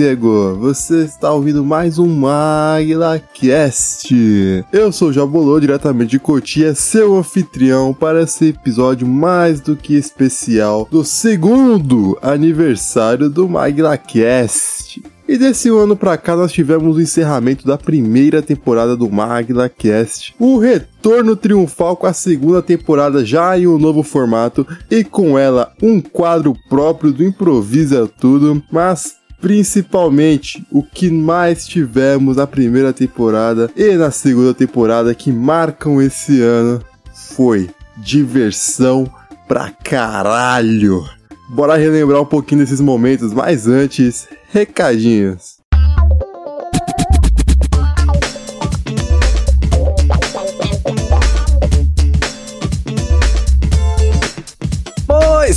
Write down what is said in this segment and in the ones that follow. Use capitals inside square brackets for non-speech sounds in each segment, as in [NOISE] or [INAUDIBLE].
Nego! Você está ouvindo mais um MaglaCast. Eu sou o Jabolô, diretamente de Cotia, seu anfitrião para esse episódio mais do que especial do segundo aniversário do MaglaCast. E desse ano pra cá nós tivemos o encerramento da primeira temporada do MaglaCast, o retorno triunfal com a segunda temporada já em um novo formato e com ela um quadro próprio do Improvisa Tudo, mas principalmente o que mais tivemos na primeira temporada e na segunda temporada que marcam esse ano foi diversão pra caralho. Bora relembrar um pouquinho desses momentos, mas antes, recadinhos.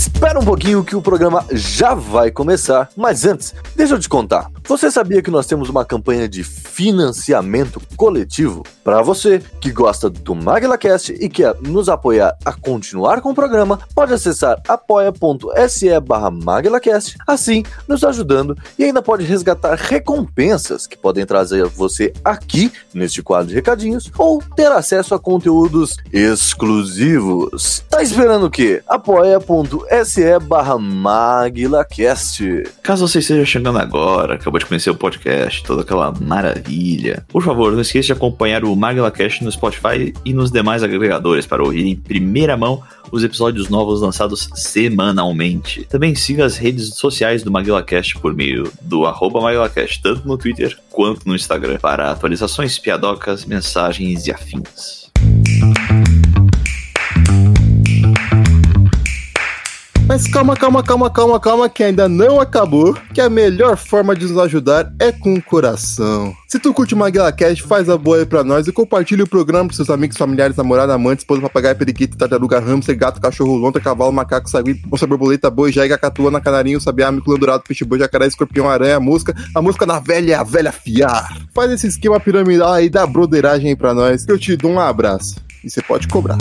Espera um pouquinho que o programa já vai começar, mas antes, deixa eu te contar. Você sabia que nós temos uma campanha de financiamento coletivo? Para você que gosta do MaglaCast e quer nos apoiar a continuar com o programa, pode acessar apoia.se barra MaglaCast, assim nos ajudando e ainda pode resgatar recompensas que podem trazer você aqui neste quadro de recadinhos ou ter acesso a conteúdos exclusivos. Tá esperando o quê? apoia.se barra MaglaCast. Caso você esteja chegando agora, acabou de conhecer o podcast, toda aquela maravilha, por favor, não esqueça de acompanhar o MaglaCast no Spotify e nos demais agregadores para ouvir em primeira mão os episódios novos lançados semanalmente. Também siga as redes sociais do MaguilaCast por meio do arroba MaguilaCast, tanto no Twitter quanto no Instagram, para atualizações, piadocas, mensagens e afins. Mas calma, calma, calma, calma, calma, que ainda não acabou. Que a melhor forma de nos ajudar é com o coração. Se tu curte o MaguilaCast, faz a boa aí pra nós e compartilha o programa pros seus amigos, familiares, namorados, amantes, esposa, papagaio, periquito, tartaruga, hamster, gato, cachorro, lontra, cavalo, macaco, sagui, onça, borboleta, boi, jaiga, catuana, canarinho, sabiá, mico, dourado, peixe, boi, jacaré, escorpião, aranha, mosca. A música da velha a velha fiar. Faz esse esquema piramidal aí da broderagem aí pra nós, que eu te dou um abraço. E você pode cobrar.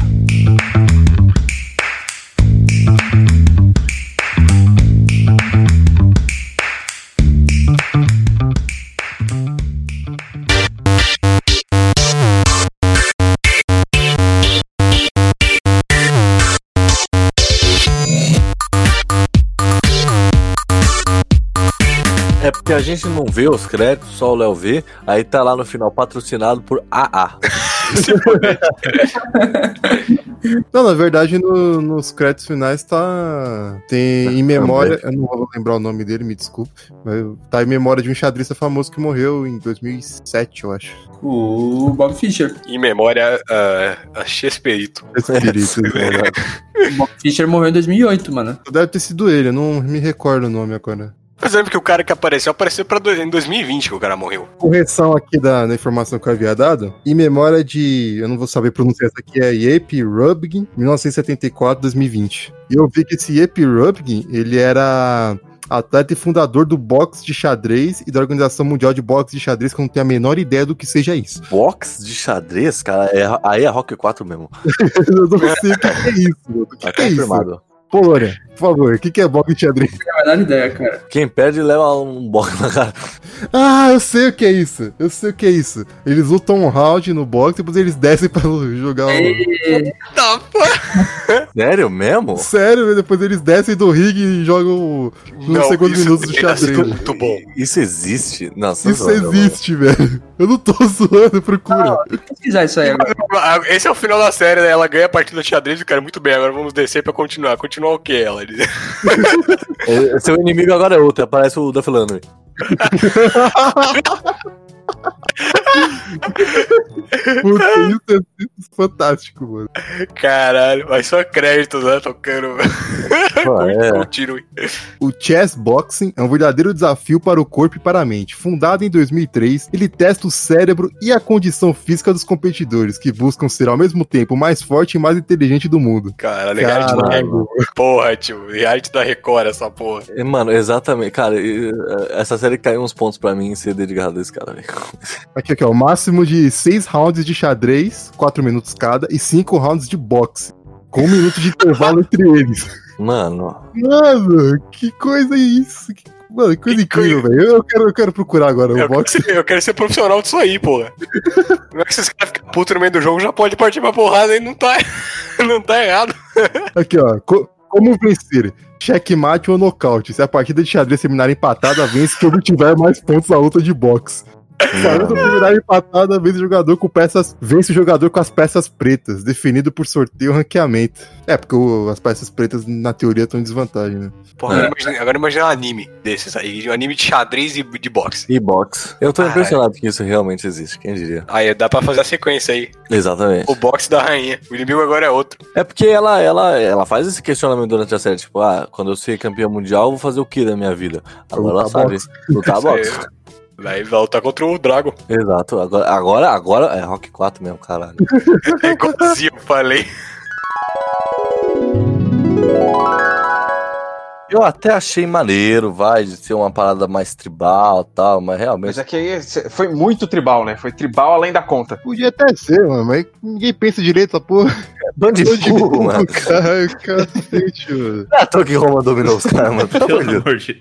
É porque a gente não vê os créditos, só o Léo vê, aí tá lá no final patrocinado por AA. [LAUGHS] Não, na verdade, no- nos créditos finais tá. Tem em memória. Eu não vou lembrar o nome dele, me desculpe. Mas tá em memória de um xadrista famoso que morreu em 2007, eu acho. O Bob Fischer. Em memória a, a Chesperito. Espírito, né? O Bob Fischer morreu em 2008, mano. Deve ter sido ele, eu não me recordo o nome agora. Mas lembra que o cara que apareceu, apareceu pra do- em 2020 que o cara morreu. Correção aqui da, da informação que eu havia dado. Em memória de. Eu não vou saber pronunciar essa aqui, é Yepe Rubgin, 1974-2020. E eu vi que esse Yepe Rubgin, ele era atleta e fundador do boxe de xadrez e da Organização Mundial de Boxe de Xadrez, que eu não tenho a menor ideia do que seja isso. Box de xadrez, cara, é, aí é Rock 4 mesmo. [LAUGHS] eu não sei o que é isso. mano. O que, Tá que é isso? Lorena, por favor, o que, que é boxe de xadrez? Não tenho a menor ideia, cara. Quem perde leva um box na cara. Ah, eu sei o que é isso. Eu sei o que é isso. Eles lutam um round no boxe, depois eles descem pra jogar o. Tá, pô. [LAUGHS] Sério mesmo? Sério, velho, depois eles descem do ringue e jogam nos segundos isso minutos do teria sido xadrez. muito bom. Isso existe? Nossa, Isso zoando, mano. existe, velho. Eu não tô [LAUGHS] zoando, procura. Vou pesquisar isso aí agora. [LAUGHS] Esse é o final da série, né? Ela ganha a partida de xadrez e o cara, muito bem, agora vamos descer pra continuar. Continuar o que ela? Ele- É, Seu inimigo agora é outro, aparece o Duff Landry. Puta, isso é fantástico, mano. Caralho, mas só créditos, né? Tocando. Ah, é. Continue. O chess boxing é um verdadeiro desafio para o corpo e para a mente. Fundado em 2003, ele testa o cérebro e a condição física dos competidores, que buscam ser ao mesmo tempo o mais forte e mais inteligente do mundo. Caralho, reality da Caralho. Record. Porra, tio. Reality da Record, essa porra. É, Mano, exatamente. Cara, é, essa série caiu uns pontos pra mim ser dedicado a esse cara, velho. Aqui, aqui, ó, o máximo de 6 rounds de xadrez, 4 minutos cada, e 5 rounds de boxe. Com um minuto de intervalo entre eles. Mano, Mano, que coisa é isso? Que- Mano, que coisa incrível, velho. Eu quero, eu quero procurar agora o Eu quero, box. ser, eu quero ser profissional disso aí, porra. Não é que esses caras ficam putos no meio do jogo, já pode partir pra porrada e não tá, [LAUGHS] não tá errado. Aqui, ó. Co- como vencer? Checkmate ou nocaute? Se a partida de xadrez terminar empatada, vence quem obtiver mais pontos na luta de boxe. Se a luta terminar empatada, vence o jogador com peças. Vence o jogador com as peças pretas, definido por sorteio ou ranqueamento. É, porque o- as peças pretas, na teoria, estão em desvantagem, né? Porra, agora imagina, agora imagina um anime desses aí, um anime de xadrez e de boxe. E box. Eu tô Caralho. impressionado que isso realmente existe, quem diria? Aí dá pra fazer a sequência aí. Exatamente. O boxe da rainha. O inimigo agora é outro. É porque ela, ela, ela faz esse questionamento durante a série, tipo, ah, quando eu ser campeão mundial, eu vou fazer o que da minha vida? Agora ela sabe. Lutar [LAUGHS] boxe. Aí. Daí vai lutar contra o Dragon. Exato. Agora, agora, agora é Rock 4 mesmo, caralho. [LAUGHS] É igualzinho, eu falei. Eu até achei maneiro, vai, de ser uma parada mais tribal e tal, mas realmente. Mas aqui aí foi muito tribal, né? Foi tribal além da conta. Podia até ser, mano, mas ninguém pensa direito essa porra. Bando de burro, mano. cara, cacete, mano. Não é à toa que Roma dominou os caras, mano. Pelo amor de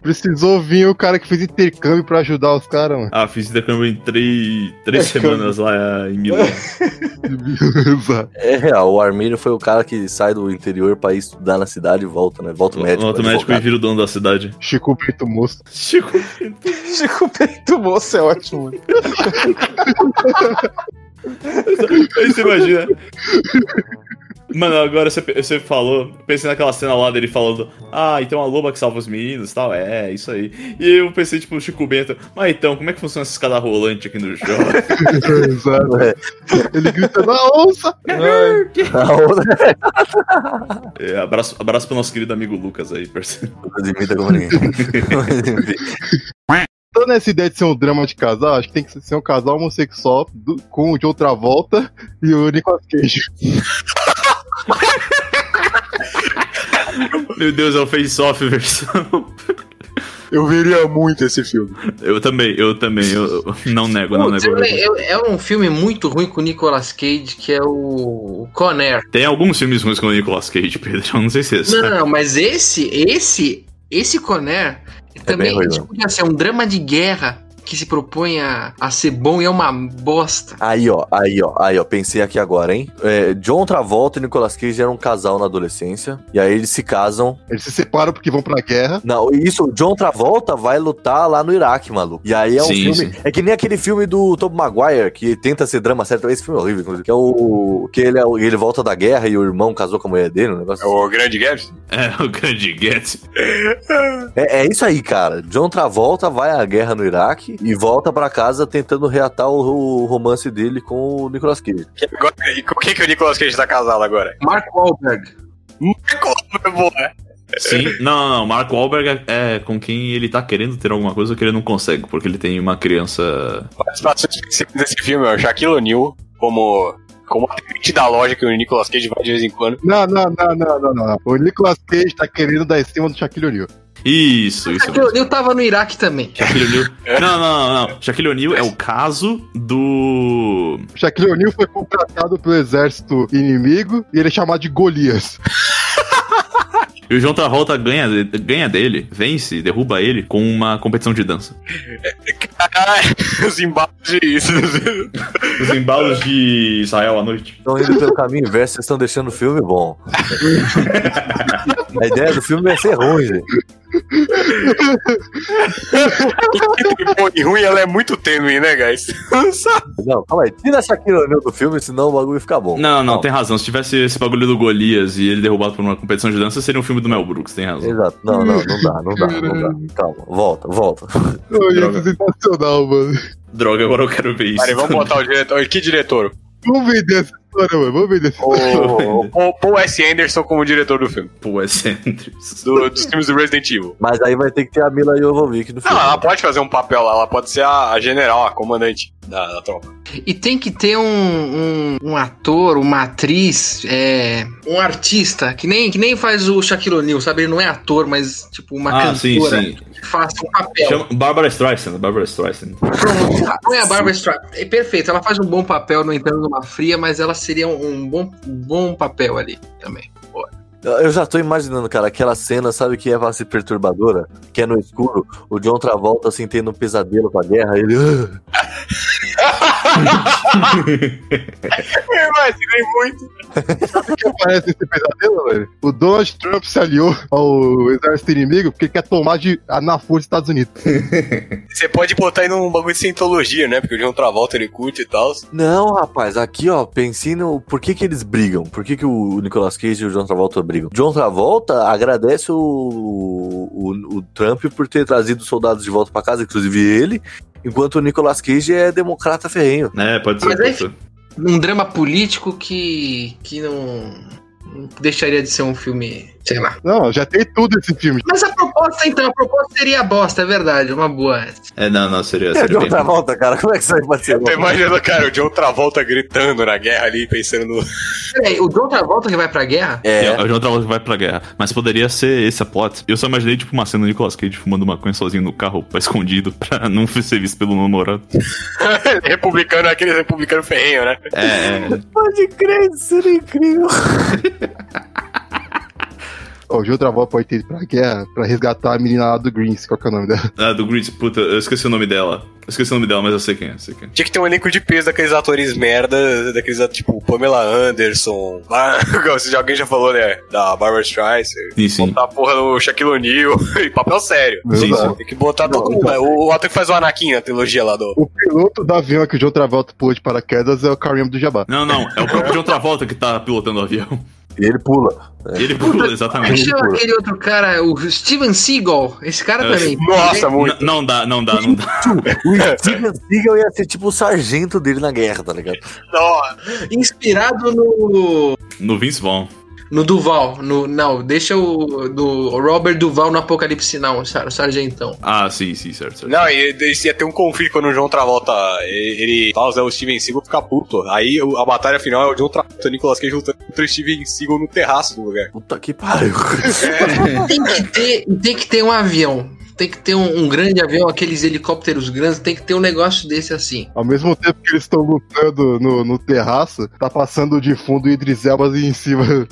Precisou vir o cara que fez intercâmbio pra ajudar os caras, mano. Ah, fiz intercâmbio em três, três semanas lá em Milão. [LAUGHS] É real, o Armínio foi o cara que sai do interior pra ir estudar na cidade e volta, né? Volta o médico. Volta o médico e vira o dono da cidade. Chico Preto Moço. Chico. Chico Peito Moço é ótimo. [LAUGHS] Aí você imagina. Mano, agora você, você falou, pensei naquela cena lá dele falando, ah, então a loba que salva os meninos e tal, é, isso aí. E eu pensei, tipo, o Chico Bento, mas então, como é que funciona essa escada rolante aqui no jogo? Exato. É. Ele grita na onça. A outra É, abraço, abraço pro nosso querido amigo Lucas aí, parceiro. imita como ninguém. Enfim. Tô nessa ideia de ser um drama de casal, acho que tem que ser um casal homossexual do- com o de outra volta [LAUGHS] e o Nicolas Cage. [LAUGHS] Meu Deus, é o face-off versão. Eu veria muito esse filme. Eu também, eu também, eu eu não nego, não nego. é, é um filme muito ruim com o Nicolas Cage, que é o o Con Air. Tem alguns filmes ruins com o Nicolas Cage, Pedro, eu não sei se é esse. Não, não, mas esse, esse, esse Con Air também bem ruim, tipo, assim, é um drama de guerra que se propõe a, a ser bom e é uma bosta. Aí, ó, aí, ó, aí, ó, pensei aqui agora, hein? É, John Travolta e Nicolas Cage eram um casal na adolescência, e aí eles se casam. Eles se separam porque vão pra guerra. Não, isso, o John Travolta vai lutar lá no Iraque, maluco. E aí é um Sim, filme. sim. É que nem aquele filme do Tobey Maguire, que tenta ser drama sério. Esse filme é horrível, inclusive. Que é o. Que ele, é ele volta da guerra e o irmão casou com a mulher dele, um negócio É o Grande Gaps? É, o grande Gatsby. É, é isso aí, cara. John Travolta vai à guerra no Iraque e volta pra casa tentando reatar o, o romance dele com o Nicolas Cage. Agora, e com quem que o Nicolas Cage tá casado agora? Mark Wahlberg. Boa. Sim, não, não, não. Mark Wahlberg é, é com quem ele tá querendo ter alguma coisa que ele não consegue, porque ele tem uma criança. Participações específicas desse filme é o Shaquille O'Neal como, como atendente da loja que o Nicolas Cage vai de vez em quando. Não, não, não, não, não, não. O Nicolas Cage tá querendo dar em cima do Shaquille O'Neal. Isso, isso. Shaquille O'Neal tava no Iraque também. Shaquille O'Neal. Não, não, não, não. Shaquille O'Neal é o caso do. Shaquille O'Neal foi contratado pelo exército inimigo e ele é chamado de Golias. [LAUGHS] E o John Travolta ganha, ganha dele, vence, derruba ele com uma competição de dança. Caralho, [LAUGHS] os embalos de isso. Os embalos de Israel à noite. Estão indo pelo caminho inverso, vocês estão deixando o filme bom. [LAUGHS] a ideia do filme é ser ruim, gente. E ruim, ela é muito tênue, né, guys? Não, calma aí. Tira a Shaquille O'Neal do filme, senão o bagulho fica bom. Não, não, Calma. tem razão. Se tivesse esse bagulho do Golias e ele derrubado por uma competição de dança, seria um filme do Mel Brooks, tem razão. Exato. Não, não, não dá, não dá, não dá. Calma, volta, volta. Droga. é sensacional, mano. Droga, agora eu quero ver isso. Peraí, vamos botar o diretor. Que diretor? Vamos vender essa história, mano. Vamos vender essa história. O, [LAUGHS] o Paul, Paul S. Anderson como diretor do filme. Pô, é Sanders. do- dos filmes do Resident Evil. Mas aí vai ter que ter a Mila Jovovich no Não, filme. ela pode fazer um papel lá, ela pode ser a, a general, a comandante da, da tropa. E tem que ter um, um, um ator, uma atriz, é, um artista, que nem, que nem faz o Shaquille O'Neal, sabe? Ele não é ator, mas tipo uma Ah, sim, cantora sim. Que faça um papel. Chama Barbara Streisand, Barbara Streisand. Pronto, não é a Barbara Streisand. É perfeito, ela faz um bom papel, no entanto, numa fria, mas ela seria um, bom, um bom papel ali também. Eu já tô imaginando, cara, aquela cena, sabe, que é ser perturbadora? Que é no escuro, o John Travolta, assim, tendo um pesadelo com a guerra, ele... Eu imaginei muito. O que aparece nesse pesadelo, velho? O Donald Trump se aliou ao exército inimigo porque quer tomar de, na força dos Estados Unidos. Você pode botar aí num bagulho de cientologia, né? Porque o John Travolta ele curte e tal. Não, rapaz, aqui, ó, pensei no... Por que que eles brigam? Por que que o Nicolas Cage e o John Travolta brigam? John Travolta agradece o, o, o Trump por ter trazido os soldados de volta pra casa, inclusive ele, enquanto o Nicolas Cage é democrata ferrenho. É, pode ser. Mas é-. Um drama político que. que não. não deixaria de ser um filme. Sei lá. Não, já tem tudo esse filme. Mas a proposta, então, a proposta seria a bosta, é verdade, uma boa. É, não, não, seria. É, seria John bem- Travolta, cara, como é que isso aí pode ser? Eu tô imaginando, cara, o John Travolta gritando na guerra ali, pensando no. Peraí, o John Travolta que vai pra guerra? É, É, o John Travolta que vai pra guerra. Mas poderia ser esse a plot. Eu só imaginei, tipo, uma cena do Nicolas Cage fumando maconha sozinho no carro, pra [LAUGHS] escondido, pra não ser visto pelo namorado. [LAUGHS] republicano, aquele republicano ferrenho, né? É, é. pode crer, isso seria incrível. [LAUGHS] O Gil Travolta pode ter ido pra guerra pra resgatar a menina lá do Greens. Qual que é o nome dela? [LAUGHS] Ah, do Grease, puta, eu esqueci o nome dela. Eu esqueci o nome dela, mas eu sei quem é, sei quem é. Tinha que ter um elenco de peso daqueles atores merda, daqueles, tipo, Pamela Anderson. [LAUGHS] Se alguém já falou, né? Da Barbara Streisand. Sim, sim. Botar a porra do Shaquille O'Neal. [LAUGHS] e papel sério. Sim, sim. Tem que botar todo mundo. né? O, o ator que faz o Anakin na trilogia lá do. O piloto do avião que o John Travolta pulou de paraquedas é o Kareem do Jabá. Não, não, é o próprio John Travolta que tá pilotando o avião. E ele pula. Ele pula, é exatamente. chama aquele outro cara? O Steven Seagal. Esse cara É, também. Nossa, muito. N- Não dá, não dá, não dá. O Steven Seagal ia ser tipo o sargento dele na guerra, tá ligado? Nossa. Inspirado no. No Vince Vaughn. No Duval. No, não, deixa o. Do Robert Duval no Apocalipse Now, o sar- o sargentão. Ah, sim, sim, certo, certo. Não, e esse ia ter um conflito quando o João Travolta. Ele ele fala, o Steven Seagal fica puto. Aí a batalha final é o John Travolta e o Nicolas Cage lutando contra o Steven Seagal no terraço do lugar. Puta que pariu. [LAUGHS] Tem que ter, tem que ter um avião. Tem que ter um, um grande avião, aqueles helicópteros grandes, tem que ter um negócio desse assim. Ao mesmo tempo que eles estão lutando no, no terraço, tá passando de fundo o Idris Elba em cima. [LAUGHS]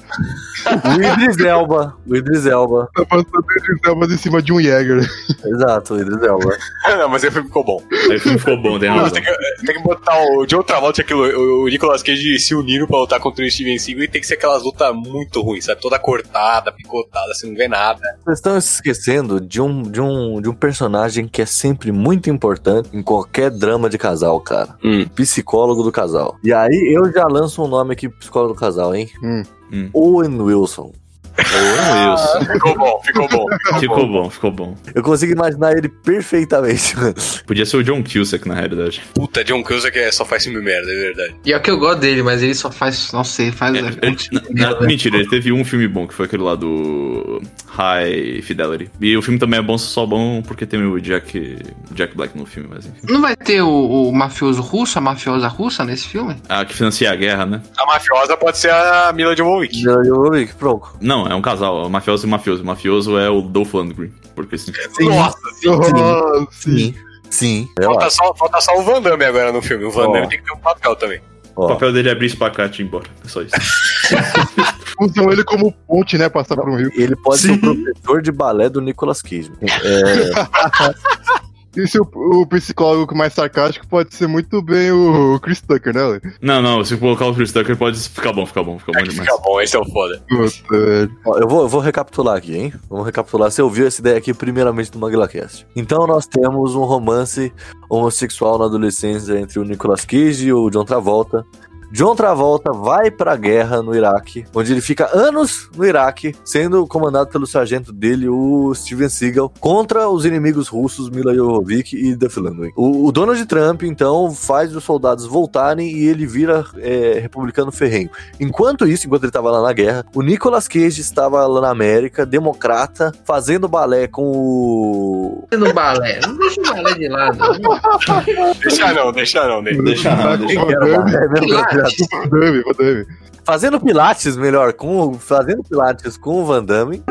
O Idris Elba. O Idris Elba. tá passando o Idris Elba em cima de um Jäger. Exato, o Idris Elba. [LAUGHS] não, mas aí ficou bom. Aí o filme ficou bom, tem razão. tem, que, tem que botar o John Travolta aquilo, o, o Nicolas Cage se unindo pra lutar contra o Steven Seagal e tem que ser aquelas lutas muito ruins, sabe? Toda cortada, picotada, você não vê nada. Vocês estão se esquecendo de um, de, um, de um personagem que é sempre muito importante em qualquer drama de casal, cara. Hum. Psicólogo do casal. E aí eu já lanço um nome aqui psicólogo do casal, hein? Hum. Hum. Owen Wilson. Oh, isso. Ficou bom, ficou bom. Ficou bom, ficou bom. Eu consigo imaginar ele perfeitamente. mano. Podia ser o John Cusack, na realidade. Puta, John Cusack é, só faz filme merda, é verdade. E é que eu gosto dele, mas ele só faz. Nossa, ele faz. É, ele- na- na- mentira, ele teve um filme bom, que foi aquele lá do High Fidelity. E o filme também é bom, só bom porque tem o Jack, Jack Black no filme, mas enfim. Não vai ter o, o mafioso russo, a mafiosa russa nesse filme? Ah, que financia a guerra, né? A mafiosa pode ser a Mila Jovovich. Jovovich, pronto. Não, é um casal, o mafioso e o mafioso. O mafioso é o Dolph Lundgren, porque assim... Nossa, sim. Oh, sim. Sim. Sim. Eu Falta só, falta só o Van Damme agora no filme. O Van Ó. Damme tem que ter um papel também. O Ó, papel dele é abrir espacate e ir embora. É só isso. [LAUGHS] Usam ele como ponte, né? Passar por um rio. ele pode ser Sim. o professor de balé do Nicolas Cage. É, [LAUGHS] E se o, o psicólogo mais sarcástico pode ser muito bem o Chris Tucker, né? Léo? Não, não, se colocar o Chris Tucker pode ficar bom, ficar bom, fica bom É demais. fica bom, esse é o foda. Ó, eu, vou, eu vou recapitular aqui, hein? Vamos recapitular. Você ouviu essa ideia aqui primeiramente do MaglaCast. Então nós temos um romance homossexual na adolescência entre o Nicolas Cage e o John Travolta. John Travolta vai pra guerra no Iraque, onde ele fica anos no Iraque, sendo comandado pelo sargento dele, o Steven Seagal, contra os inimigos russos Mila Jovovich e Duff Landry. O, o Donald Trump, então, faz os soldados voltarem e ele vira é, republicano ferrenho. Enquanto isso, enquanto ele estava lá na guerra, o Nicolas Cage estava lá na América, democrata, fazendo balé com o. No balé. Não deixa o balé de lado. Deixa não, deixa não, Ney. Deixa não, deixa Damme, [LAUGHS] Van Damme, Van Damme. Fazendo pilates, melhor, com o- fazendo pilates com o Van Damme.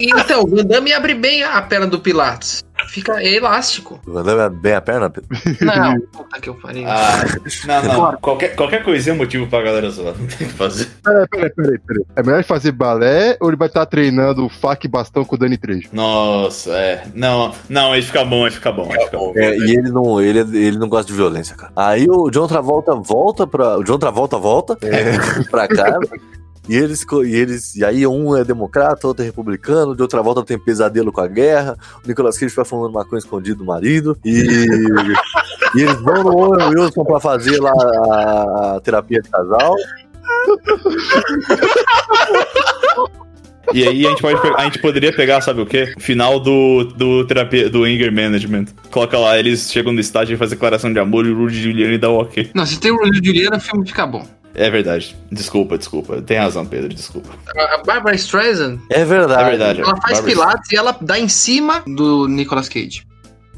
Então, o Van Damme abre bem a perna do Pilates. Fica elástico. Mandando bem a perna, Pedro. Não, [LAUGHS] puta que eu parei. Ah, não, não. Qualquer, qualquer coisinha é motivo pra galera zoar. Não tem o que fazer. Peraí, peraí, peraí, peraí. É melhor ele fazer balé ou ele vai estar treinando faca e bastão com o Dani Trejo? Nossa, é. Não, não, aí fica bom, aí fica bom. Aí fica bom. É, e ele não, ele, ele não gosta de violência, cara. Aí o John Travolta volta pra. O John Travolta volta é, [LAUGHS] pra casa. E eles, e eles. E aí um é democrata, outro é republicano, de outra volta tem pesadelo com a guerra. O Nicolas Cage vai fumando maconha escondido do marido. E, [LAUGHS] e eles vão no Owen Wilson pra fazer lá a, terapia de casal. E aí a gente, pode, a gente poderia pegar, sabe o quê? O final do, do terapia do Anger Management. Coloca lá, eles chegam no estágio e fazem declaração de amor e o Rudy Giuliani dá o ok. Não, se tem o Rudy Juliana, o filme fica bom. É verdade. Desculpa, desculpa. Tem razão, Pedro, desculpa. A Barbara Streisand, É verdade. É verdade. ela faz Barbara- pilates e ela dá em cima do Nicolas Cage.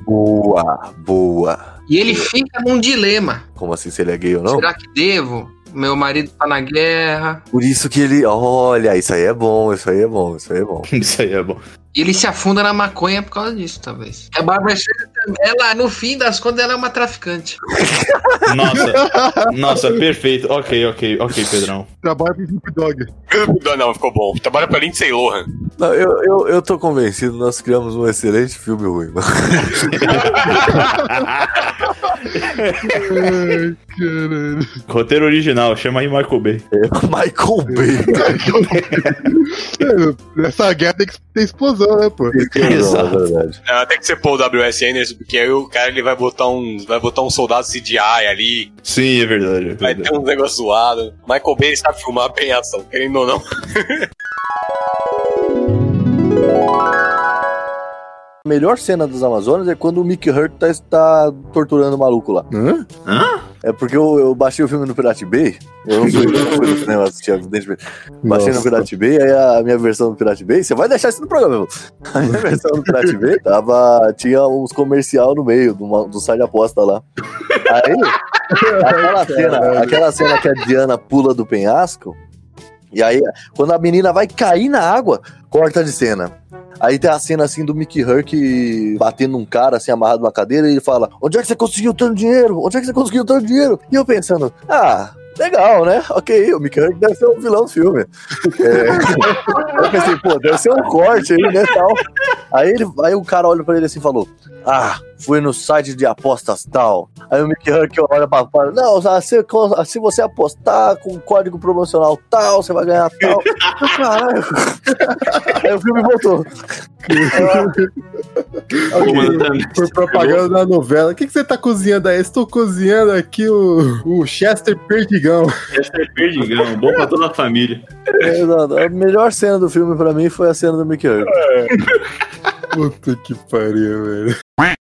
Boa, boa. E ele fica num dilema. Como assim, se ele é gay ou não? Será que devo? Meu marido tá na guerra. Por isso que ele. Olha, isso aí é bom, isso aí é bom, isso aí é bom. [LAUGHS] Isso aí é bom. E ele se afunda na maconha por causa disso, talvez. A Barbara Streisand, ela, no fim das contas, ela é uma traficante. Nossa, nossa, perfeito. Ok, ok, ok, Pedrão. Trabalha pro Snoop Dogg. Não, não, ficou bom. Trabalha pra Lindsay Lohan. Não, eu, eu, eu tô convencido, nós criamos um excelente filme ruim, mano. Ai, caralho. Roteiro original, chama aí Michael Bay. Michael Bay. [LAUGHS] Nessa guerra tem que ter explosão, né, pô? Exato. É verdade. É, tem que ser Paul W.S. Anderson, porque aí o cara ele vai botar um, vai botar um soldado CGI ali, Sim, é verdade. É vai verdade. ter um negócio zoado. Michael Bay sabe filmar bem a ação, querendo ou não. [LAUGHS] A melhor cena das Amazonas é quando o Mickey Hurt tá, tá torturando o maluco lá. Hã? É porque eu, eu baixei o filme no Pirate Bay. Eu não fui, não fui no cinema assistir, evidentemente. Baixei no Nossa. Pirate Bay, aí a minha versão do Pirate Bay. Você vai deixar isso no programa, meu. [LAUGHS] A minha versão do Pirate Bay tava, tinha uns comercial no meio do, uma- do site de aposta lá. Aí, aquela cena, aquela cena que a Diana pula do penhasco. E aí, quando a menina vai cair na água, corta de cena. Aí tem a cena assim do Mickey Herc batendo num cara assim amarrado numa cadeira e ele fala: Onde é que você conseguiu tanto dinheiro? Onde é que você conseguiu tanto dinheiro? E eu pensando: Ah, legal, né? Ok, o Mickey Herc deve ser um vilão do filme. [LAUGHS] É, eu pensei, pô, deve ser um corte aí, né? Tal. Aí, ele, aí o cara olha pra ele assim e falou: Ah, fui no site de apostas tal. Aí o Mickey Herc olha pra fora: Não, se, se você apostar com código promocional tal, você vai ganhar tal. Caralho. Aí o filme voltou. [LAUGHS] Tá- Por propaganda da novela. O que, que você tá cozinhando aí? Estou cozinhando aqui o, o Chester Perdigão. É perdigão, bom pra toda a família. Exato. A melhor cena do filme pra mim foi a cena do Mickey Herc. Puta que pariu, velho.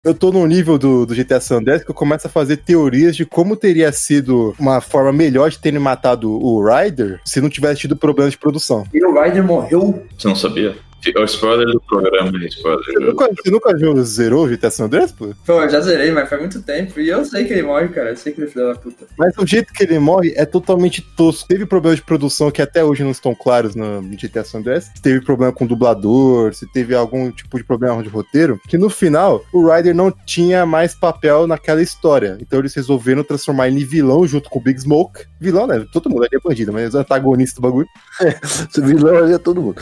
Eu tô num nível do, do GTA San Andreas que eu começo a fazer teorias de como teria sido uma forma melhor de terem matado o Ryder se não tivesse tido problemas de produção. E o Ryder morreu. Você não sabia? É o spoiler do programa, né? spoiler. Você nunca, você nunca viu, zerou o GTA San Andreas, pô? Pô, eu já zerei, mas faz muito tempo. E eu sei que ele morre, cara. Eu sei que ele é filho da puta. Mas o jeito que ele morre é totalmente tosco. Teve problemas de produção que até hoje não estão claros no GTA San Andreas. Se teve problema com o dublador, se teve algum tipo de problema de roteiro. Que no final, o Ryder não tinha mais papel naquela história. Então eles resolveram transformar ele em vilão junto com o Big Smoke. Vilão, né? Todo mundo ali é bandido, mas antagonista do bagulho. Esse [LAUGHS] vilão ali é todo mundo.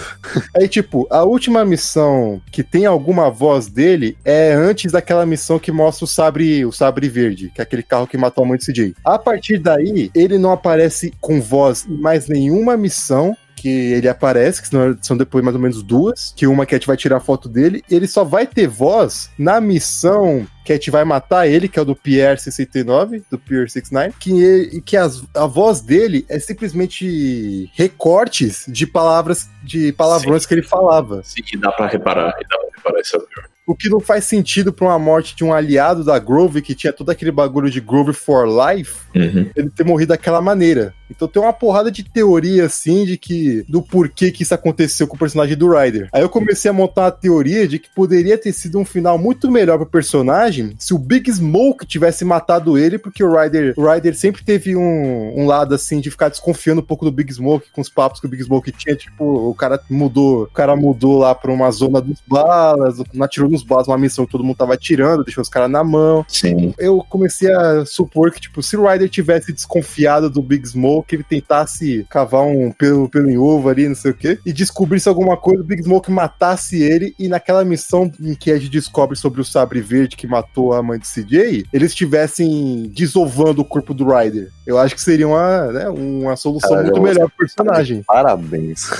Aí, tipo, a última missão que tem alguma voz dele é antes daquela missão que mostra o sabre, o sabre verde, que é aquele carro que matou muito CJ. A partir daí, ele não aparece com voz em mais nenhuma missão que ele aparece, que são depois mais ou menos duas, que uma gente vai tirar foto dele, ele só vai ter voz na missão que a gente vai matar ele, que é o do Pierre 69, do Pierre 69, que, ele- que as- a voz dele é simplesmente recortes de palavras, de palavrões que ele falava. Sim, dá pra reparar, dá pra reparar isso é o pior. O que não faz sentido pra uma morte de um aliado da Grove, que tinha todo aquele bagulho de Grove for Life, Uhum. ele ter morrido daquela maneira. Então tem uma porrada de teoria, assim, de que. do porquê que isso aconteceu com o personagem do Ryder. Aí eu comecei a montar uma teoria de que poderia ter sido um final muito melhor pro personagem se o Big Smoke tivesse matado ele, porque o Ryder, o Ryder sempre teve um, um lado, assim, de ficar desconfiando um pouco do Big Smoke, com os papos que o Big Smoke tinha. Tipo, o cara mudou, o cara mudou lá pra uma zona dos balas, atirou nos balas, uma missão que todo mundo tava atirando, deixou os caras na mão. Sim. Eu comecei a supor que, tipo, se o Ryder tivesse desconfiado do Big Smoke, ele tentasse cavar um pelo, pelo em ovo ali, não sei o quê, e descobrisse alguma coisa, o Big Smoke matasse ele, e naquela missão em que a gente descobre sobre o sabre verde que matou a mãe de CJ, eles estivessem desovando o corpo do Ryder. Eu acho que seria uma, né, uma solução Caralho, muito melhor pro personagem. Parabéns.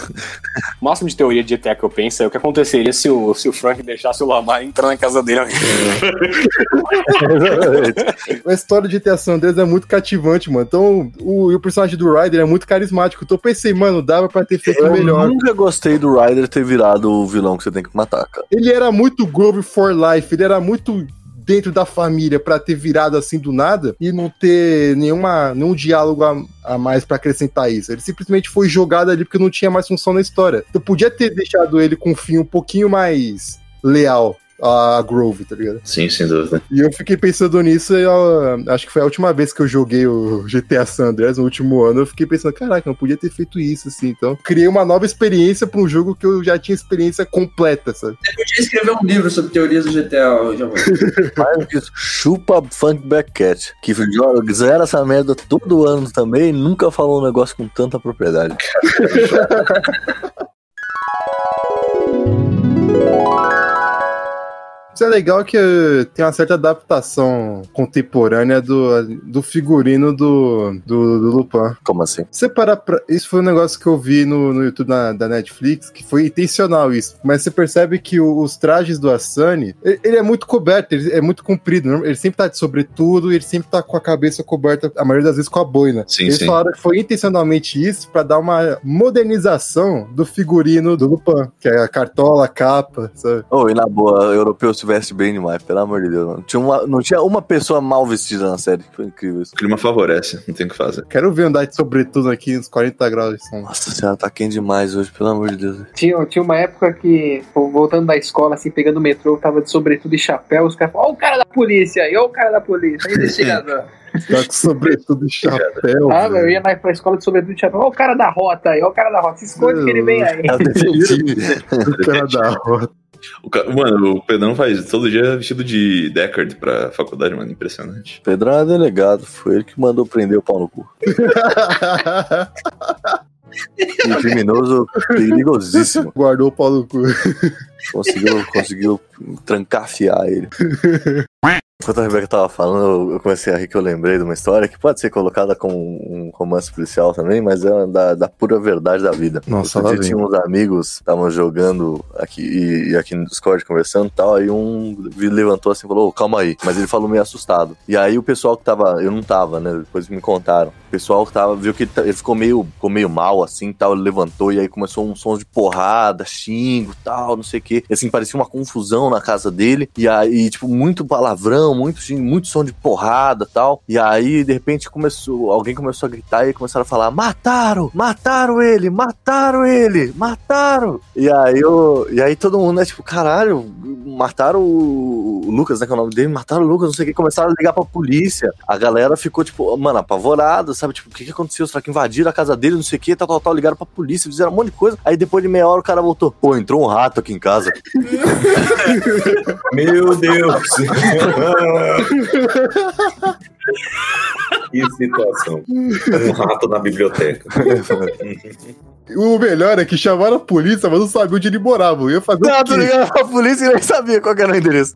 O máximo de teoria de GTA que eu penso é o que aconteceria se o, se o Frank deixasse o Lamar entrar na casa dele. [LAUGHS] A história de GTA San Andreas é muito cativante, mano. Então, o, e o personagem do Ryder é muito carismático. Então eu pensei, mano, dava pra ter feito Eu melhor. nunca gostei do Ryder ter virado o vilão que você tem que matar, cara. Ele era muito Grove for Life, ele era muito dentro da família pra ter virado assim do nada e não ter nenhuma, nenhum diálogo a, a mais pra acrescentar isso. Ele simplesmente foi jogado ali porque não tinha mais função na história. Eu podia ter deixado ele com um fim um pouquinho mais leal a Grove, tá ligado? Sim, sem dúvida. E eu fiquei pensando nisso e eu, acho que foi a última vez que eu joguei o GTA San Andreas no último ano. Eu fiquei pensando, caraca, não podia ter feito isso assim. Então, criei uma nova experiência pra um jogo que eu já tinha experiência completa, sabe? Eu podia escrever um livro sobre teorias do GTA, que isso, chupa Funkback Cat, que joga- zera essa merda todo ano também e nunca falou um negócio com tanta propriedade. [LAUGHS] Isso é legal que eh, tem uma certa adaptação contemporânea do, do figurino do, do, do Lupin. Como assim? Pra... Isso foi um negócio que eu vi no, no YouTube na- da Netflix, que foi intencional isso. Mas você percebe que o- os trajes do Asani, ele, ele é muito coberto, ele é muito comprido. né? Ele sempre tá de sobretudo e ele sempre tá com a cabeça coberta, a maioria das vezes com a boina. Sim, Eles sim. falaram que foi intencionalmente isso pra dar uma modernização do figurino do Lupin, que é a cartola, a capa, sabe? Oh, e na boa, europeu se veste bem demais, pelo amor de Deus. Mano. Tinha uma, não tinha uma pessoa mal vestida na série. Foi incrível isso. O clima favorece, não tem o que fazer. Quero ver andar de sobretudo aqui uns 40 graus de som. Nossa senhora, tá quente demais hoje, pelo amor de Deus. Tinha, tinha uma época que, voltando da escola, assim, pegando o metrô, eu tava de sobretudo e chapéu, os caras falavam, ó o cara da polícia aí, ó o cara da polícia, investigador. [LAUGHS] Tá com sobretudo e chapéu. ah, meu, eu velho. ia mais pra escola de sobretudo e chapéu, ó o cara da rota aí, ó o cara da rota, se esconde que ele vem aí. É detetive. [LAUGHS] O cara da rota. O ca- Mano, o Pedrão faz todo dia vestido de Deckard pra faculdade, mano. Impressionante. Pedrão é delegado, foi ele que mandou prender o pau no cu. [LAUGHS] E criminoso perigosíssimo. Guardou o pau no cu. Conseguiu, conseguiu trancafiar ele. Enquanto a Rebeca tava falando, eu- comecei a rir que eu lembrei de uma história que pode ser colocada como um romance policial também, mas é da, da pura verdade da vida. Nossa, Outro dia tinha uns amigos, estavam jogando aqui e, e aqui no Discord conversando e tal, aí um levantou assim e falou, "Ô, calma aí, mas ele falou meio assustado. E aí o pessoal que tava, eu não tava, né, depois me contaram, o pessoal que tava, viu que ele, ele ficou meio, ficou meio mal assim tal, ele levantou e aí começou um som de porrada, xingo tal, não sei o que, assim, parecia uma confusão na casa dele, e aí, tipo, muito palavrão, muito xingo, muito som de porrada tal, e aí, de repente, começou, alguém começou a gritar e começaram a falar, mataram, mataram ele, mataram ele, mataram, e aí, eu, e aí todo mundo, né, tipo, caralho, mataram o Lucas, né, que é o nome dele, mataram o Lucas, não sei o que, começaram a ligar pra polícia, a galera ficou, tipo, mano, apavorada, sabe, tipo, o que que aconteceu, será que invadiram a casa dele, não sei o que, tal, tal, tal, ligaram pra polícia, fizeram um monte de coisa, aí depois de meia hora o cara voltou, pô, entrou um rato aqui em casa, Meu Deus! que situação. Um rato na biblioteca. O melhor é que chamaram a polícia, mas não sabia onde ele morava. Eu ia fazer Não, quê? ligando pra polícia e nem sabia qual era o endereço.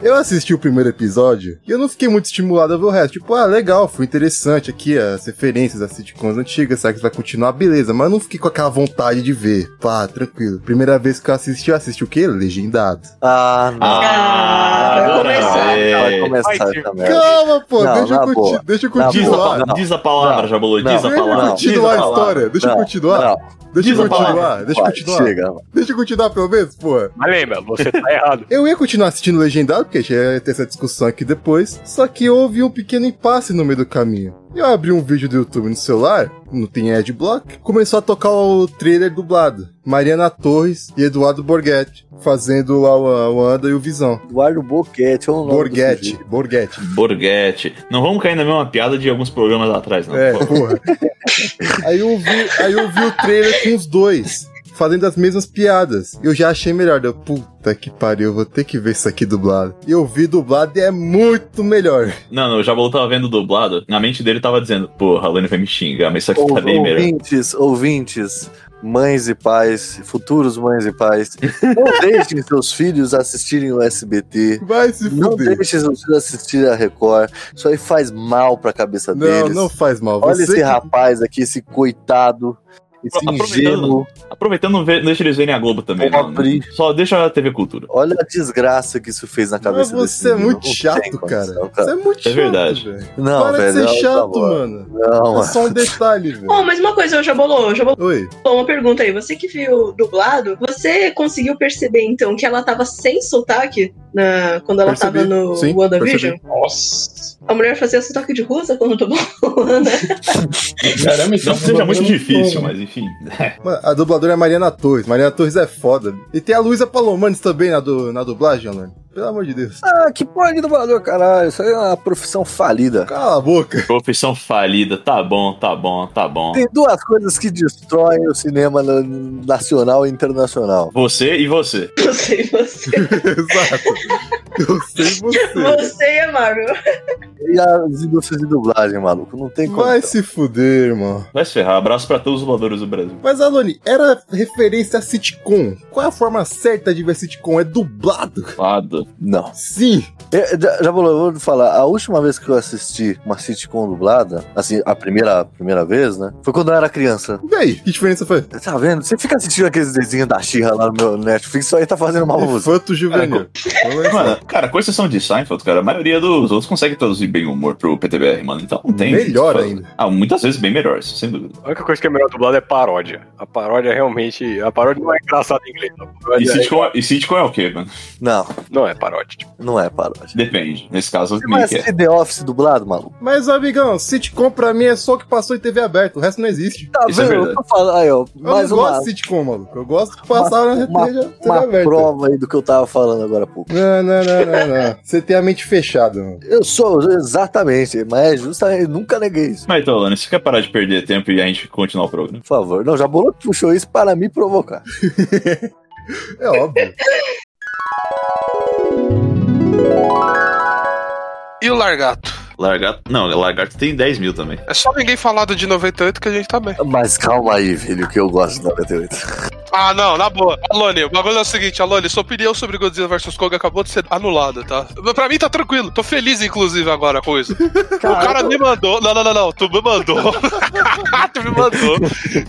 Eu assisti o primeiro episódio e eu não fiquei muito estimulado a ver o resto. Tipo, ah, legal, foi interessante aqui as referências às sitcoms antigas, será que vai continuar? Beleza, mas eu não fiquei com aquela vontade de ver. Pá, tranquilo. Primeira vez que eu assisti, eu assisti o quê? Legendado. Ah, não. Ah, vai começar. é. vai começar vai essa merda. Calma, pô, Não, deixa, eu na conti- boa. deixa eu a, continuar. pa- diz a palavra, Não. Jabulu, Não. diz a Deixa eu palavra. continuar diz a palavra. história, deixa eu Não, continuar. Não, Deixa eu a palavra. continuar, deixa eu continuar. Chega. Deixa eu continuar pelo menos, porra. Mas lembra, você tá errado. Eu ia continuar assistindo legendado, porque já ia ter essa discussão aqui depois. Só que houve um pequeno impasse no meio do caminho. Eu abri um vídeo do YouTube no celular, não tem adblock, começou a tocar o trailer dublado. Mariana Torres e Eduardo Borghetti, fazendo lá o, o Anda e o Visão. Eduardo Boquete, é o nome Borghetti. Borghetti. Borghetti. Não vamos cair na mesma piada de alguns programas atrás, não. É, porra. [LAUGHS] aí, eu vi, aí eu vi o trailer com os dois, fazendo as mesmas piadas. Eu já achei melhor. Deu, puta que pariu, eu vou ter que ver isso aqui dublado. E eu vi dublado e é muito melhor. Não, não, o Jabolo tava vendo dublado. Na mente dele tava dizendo, porra, a Lane vai me xingar, mas isso aqui tá bem melhor. ouvintes, ouvintes, mães e pais, futuros mães e pais, não [LAUGHS] deixem seus filhos assistirem o SBT. Vai se Não fuder. deixem seus filhos assistirem a Record. Isso aí faz mal pra cabeça Não, deles. não faz mal. Olha Você esse que- rapaz aqui, esse coitado, esse Aproveitando. ingênuo. Aproveitando, não deixa eles verem a Globo também, não. abrir. Só deixa a TV Cultura. Olha a desgraça que isso fez na Mas cabeça desse você é muito chato, cara. Você é muito É chato. verdade. velho. Não, Para velho. de ser não, chato, tá mano. Não, É só um [LAUGHS] detalhe, velho. Oh, mas uma coisa, já bolou, já bolou Oi. uma pergunta aí. Você que viu dublado, você conseguiu perceber então que ela tava sem sotaque na, quando ela Percebi. tava no Sim, WandaVision? Nossa. A mulher fazia sotaque de russa quando dublou, [LAUGHS] né? Caramba, então. Não que seja muito difícil, mas enfim. [LAUGHS] Mano, A dubladora é a Mariana Torres. Mariana Torres é foda. E tem a Luísa Palomanes também na, du- na dublagem, Alan. Pelo amor de Deus. Ah, que porra de dublador, caralho. Isso aí é uma profissão falida. Cala a boca. Profissão falida, tá bom, tá bom, tá bom. Tem duas coisas que destroem o cinema na- nacional e internacional. Você e você. Eu sei você. [LAUGHS] Exato. Eu sei você. Você e a Marvel. E as indústrias de dublagem, maluco. Não tem como. Vai se fuder, irmão. Vai se ferrar. Abraço pra todos os dubladores do Brasil. Mas, Alone, era referência a sitcom. Qual é a forma certa de ver sitcom? É dublado? Lado. Não. Sim. Eu- já, já vou, vou falar, a última vez que eu assisti uma sitcom dublada, assim, a primeira, primeira vez, né? Foi quando eu era criança. E aí? Que diferença foi? Tá vendo? Você fica assistindo aqueles desenhos da Xirra lá no meu Netflix, isso aí tá fazendo mal pra você. Infanto juvenil. Mano, cara, com exceção de Seinfeld, cara, a maioria dos outros consegue traduzir bem o humor pro PTBR, mano. Então não tem. Melhor ainda. Ah, muitas vezes bem melhor, sem dúvida. A única coisa que é melhor dublado é paródia. A paródia realmente. A paródia não é engraçada em inglês. E é- sitcom, e sitcom é o quê, mano? Não, Não é paródia. Tipo. não é paródia. Depende. Nesse caso, Você vai meio que é. The Office dublado, maluco? Mas, amigão, sitcom pra mim é só o que passou em TV aberta. O resto não existe. Tá Isso é vendo? eu verdade. tô falando aí, ó. Eu Mais não uma, gosto de sitcom, maluco. Eu gosto de passar na uma, TV, TV uma aberta. prova aí do que eu tava falando agora há pouco. Não, não, não, não, não. Você tem a mente fechada, mano. Eu sou, exatamente, mas é justamente, nunca neguei isso. Mas então, Lana, você quer parar de perder tempo e a gente continuar o programa? Por favor. Não, já bolou que puxou isso para me provocar. [LAUGHS] É óbvio. E o Largato? Largato. Não, Largato tem 10 mil também. É só ninguém falar do de 98 que a gente tá bem. Mas calma aí, filho, que eu gosto de 98. Ah, não, na boa. Alone, o bagulho é o seguinte, Alone, sua opinião sobre Godzilla vs Kong acabou de ser anulada, tá? Pra mim tá tranquilo. Tô feliz, inclusive, agora com isso. o cara me mandou. Não, não, não, não. Tu me mandou. [LAUGHS] tu me mandou.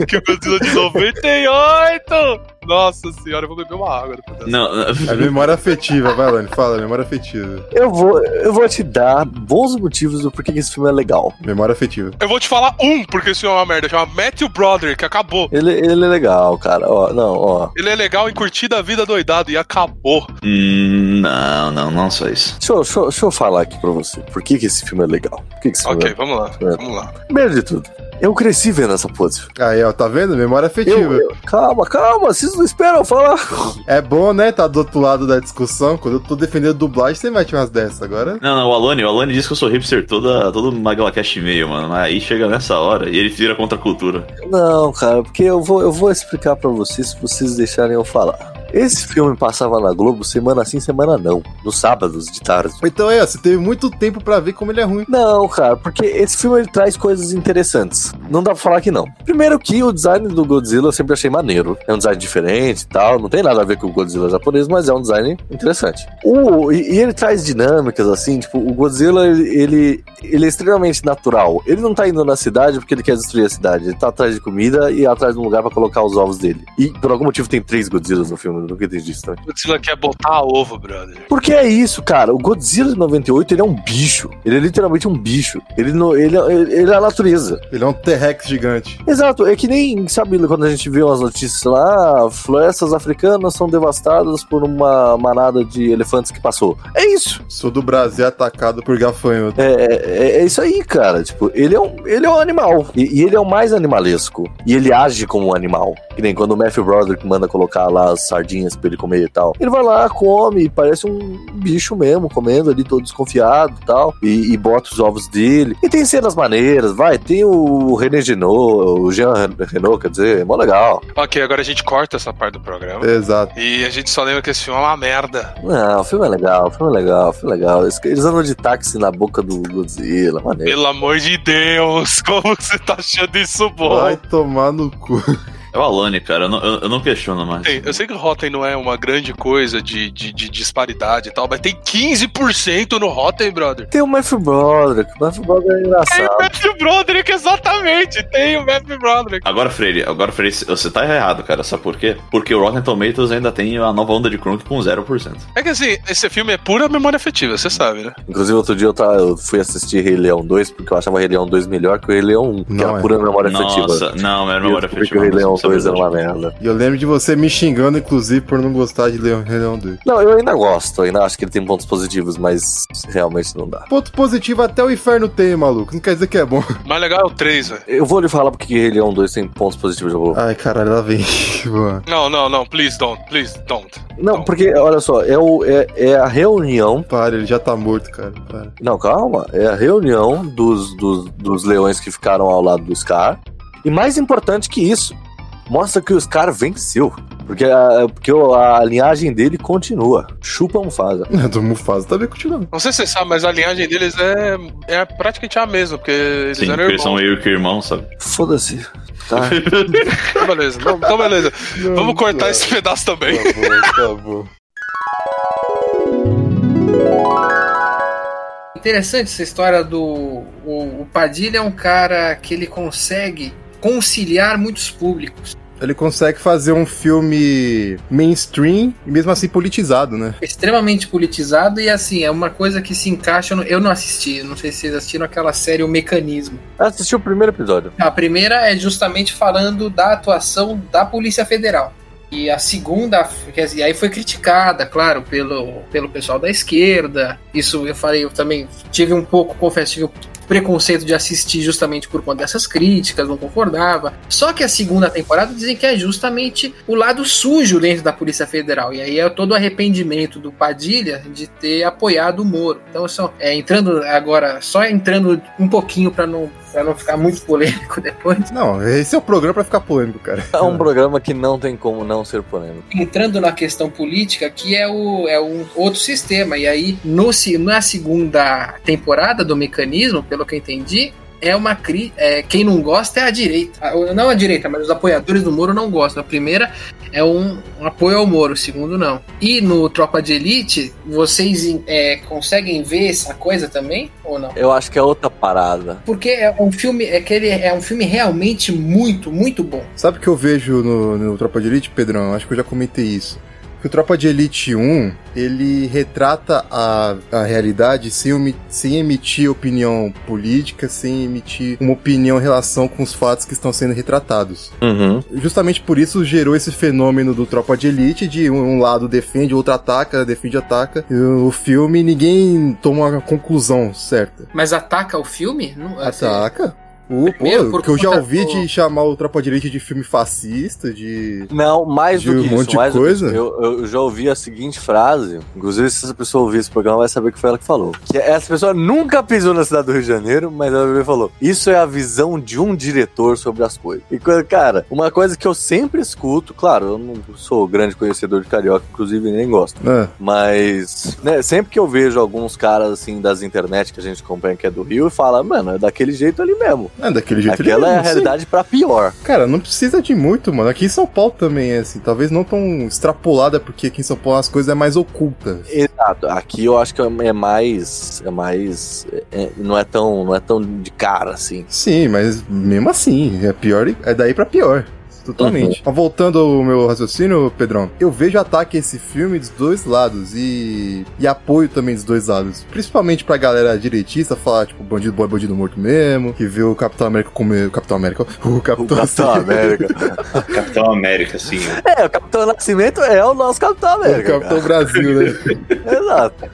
Que o Godzilla de 98. Nossa senhora, eu vou beber uma água depois dessa. Não, É memória afetiva, vai, Lani. Fala, memória afetiva. Eu vou, eu vou te dar bons motivos do porquê que esse filme é legal. Memória afetiva. Eu vou te falar um, porque esse filme é uma merda. Chama Matthew Brother, que acabou. Ele, ele é legal, cara. Ó, não, ó. Ele é legal em curtir a vida doidado e acabou. Hum, não, não, não só isso. Deixa eu, deixa eu- deixa eu falar aqui pra você. Por que, que esse filme é legal? Por que, que esse filme Ok, é... vamos lá, É. vamos lá. Primeiro de tudo, eu cresci vendo essa pose. Aí, ó, tá vendo? Memória afetiva. Eu, eu- calma, calma, vocês não esperam eu falar. É bom, né? Tá do outro lado da discussão. Quando eu tô defendendo dublagem, você mete umas dessas. Agora, Não, não, o Alone, o Alone diz que eu sou hipster toda, todo Magalacast e-mail, mano. Mas aí chega nessa hora e ele vira contra a cultura. Não, cara, porque eu vou, eu vou explicar pra vocês se vocês deixarem eu falar. Esse filme passava na Globo semana sim, semana não. Nos sábados de tarde. Então ó, você teve muito tempo pra ver como ele é ruim. Não, cara, porque esse filme ele traz coisas interessantes. Não dá pra falar que não. Primeiro que o design do Godzilla eu sempre achei maneiro. É um design diferente e tal. Não tem nada a ver com o Godzilla japonês, mas é um design interessante. O, e, e ele traz dinâmicas, assim, tipo, o Godzilla, ele, ele, é extremamente natural. Ele não tá indo na cidade porque ele quer destruir a cidade. Ele tá atrás de comida e atrás de um lugar pra colocar os ovos dele. E por algum motivo tem três Godzillas no filme. Filme, eu nunca entendi isso também. O Godzilla quer botar ovo, brother. Porque é isso, cara. O Godzilla de 98, ele é um bicho. Ele é literalmente um bicho. Ele, não, ele, é- ele é a natureza. Ele é um T-Rex gigante. Exato, é que nem, sabe, quando a gente vê umas notícias lá, "Ah, florestas africanas são devastadas por uma manada de elefantes que passou. É isso. Sou do Brasil atacado por gafanhoto. É, é, é isso aí, cara. Tipo, ele é um, ele é um animal. E, e ele é o mais animalesco. E ele age como um animal. Que nem quando o Matthew Broderick manda colocar lá as sardinhas pra ele comer e tal. Ele vai lá, come, parece um bicho mesmo, comendo ali todo desconfiado e tal. E, e bota os ovos dele. E tem cenas maneiras, vai. Tem o René Genot, o Jean Renault, quer dizer, é mó legal. Ok, agora a gente corta essa parte do programa. Exato. E a gente só lembra que esse filme é uma merda. Não, o filme é legal, o filme é legal, o filme é legal. Eles, eles andam de táxi na boca do Godzilla, maneiro. Pelo amor de Deus, [LAUGHS] como você tá achando isso bom? Vai tomar no cu. É o Alane, cara, eu não, eu, eu não questiono mais. Tem- eu sei que o Rotten não é uma grande coisa de, de, de disparidade e tal, mas tem 15% no Rotten, brother. Tem o Matthew Broderick, o Matthew Broderick é Tem o engraçado. Matthew Broderick, exatamente. Tem o Matthew Broderick. Agora, Freire, agora, Freire, você tá errado, cara. Sabe por quê? Porque o Rotten Tomatoes ainda tem a nova onda de Crunk com 0%. É que assim, esse filme é pura memória afetiva, você sabe, né? Inclusive, outro dia eu, tava, eu fui assistir Rei Leão 2, porque eu achava Rei Leão 2 melhor que o Rei Leão 1, que Não era é. pura memória afetiva. Nossa, não, era E eu memória que afetiva. o Rei Leão é 2 era uma verdade. merda. E eu lembro de você me xingando, inclusive, por não gostar de Leão, Rei Leão 2. Não, eu ainda gosto, ainda acho que ele tem pontos positivos, mas realmente não dá. Ponto positivo até o inferno tem, maluco. Não quer dizer que é bom. Mais legal é o 3, velho. Eu vou lhe falar porque Rei Leão 2 tem pontos positivos, eu vou. Ai, caralho, lá vem. [LAUGHS] Mano. Não, não, não, please don't, please don't. Não, porque, olha só, é, o, é, é a reunião. Para, ele já tá morto, cara. Para. Não, calma. É a reunião dos, dos, dos leões que ficaram ao lado do Scar. E mais importante que isso, mostra que o Scar venceu. Porque a, porque a linhagem dele continua. Chupa Mufasa. [LAUGHS] Do Mufasa também continua. Não sei se você sabe, mas a linhagem deles é, é praticamente a mesma, porque eles Sim, eram irmãos. são meio que irmãos, sabe? Foda-se. Tá. [LAUGHS] Então, beleza, não, então beleza. Vamos cortar esse pedaço também. Tá bom, tá bom. Interessante essa história do. O, o Padilha é um cara que ele consegue conciliar muitos públicos. Ele consegue fazer um filme mainstream e mesmo assim politizado, né? Extremamente politizado e assim, é uma coisa que se encaixa. No, eu não assisti, não sei se vocês assistiram aquela série O Mecanismo. Assisti o primeiro episódio. A primeira é justamente falando da atuação da Polícia Federal. E a segunda, quer dizer, aí foi criticada, claro, pelo, pelo pessoal da esquerda. Isso eu falei, eu também tive um pouco, confesso, tive preconceito de assistir justamente por conta dessas críticas, não concordava. Só que a segunda temporada dizem que é justamente o lado sujo dentro da Polícia Federal. E aí é todo o arrependimento do Padilha de ter apoiado o Moro. Então, só, é, entrando agora, só entrando um pouquinho para não, pra não ficar muito polêmico [LAUGHS] depois. Não, esse é o programa pra ficar polêmico, cara. É um programa que não tem como não ser polêmico. entrando na questão política, que é, o, é um outro sistema. E aí, no, se- na segunda temporada do mecanismo, pelo que eu entendi, é uma cri é, quem não gosta é a direita. Não a direita, mas os apoiadores do Moro não gostam. A primeira é um, um apoio ao Moro, o segundo não. E no Tropa de Elite, vocês é, conseguem ver essa coisa também ou não? Eu acho que é outra parada. Porque é um filme, é que ele é um filme realmente muito, muito bom. Sabe o que eu vejo no, no Tropa de Elite, Pedrão? Acho que eu já comentei isso. Que o Tropa de Elite 1, ele retrata a, a realidade sem, sem emitir opinião política, sem emitir uma opinião em relação com os fatos que estão sendo retratados. Uhum. Justamente por isso gerou esse fenômeno do Tropa de Elite, de um, lado defende, o outro ataca, defende, ataca. E o filme, ninguém toma uma conclusão certa. Mas ataca o filme? Não, assim, Ataca? O, Primeiro, pô, por o que eu já ouvi de chamar o Tropa de Elite de filme fascista, de... Não, mais De do um que monte isso. de do que coisa? Eu, eu já ouvi a seguinte frase. Inclusive, se essa pessoa ouvir esse programa, vai saber que foi ela que falou. Que essa pessoa nunca pisou na cidade do Rio de Janeiro, mas ela falou: Isso é a visão de um diretor sobre as coisas. E, cara, uma coisa que eu sempre escuto, claro, eu não sou grande conhecedor de carioca, inclusive nem gosto. Ah, Mas, né, sempre que eu vejo alguns caras assim das internet que a gente acompanha que é do Rio e fala, mano, é daquele jeito ali mesmo. É daquele jeito Aquela ele é a sim. realidade pra pior. Cara, não precisa de muito, mano. Aqui em São Paulo também é assim. Talvez não tão extrapolada, porque aqui em São Paulo as coisas é mais ocultas. Exato. Aqui eu acho que é mais. É mais. é- não, é tão, não é tão de cara assim. Sim, mas mesmo assim, é pior, é daí pra pior. Totalmente. Mas voltando ao meu raciocínio, Pedrão, eu vejo ataque a esse filme dos dois lados e, e apoio também dos dois lados. Principalmente pra galera direitista falar, tipo, bandido bom é bandido morto mesmo, que vê o Capitão América comer. O Capitão América. [LAUGHS] O Capitão, O Capitão América. [LAUGHS] Capitão América, sim. É, o Capitão Nascimento é o nosso Capitão O América. Capitão Brasil, né? cara. [LAUGHS] Exato.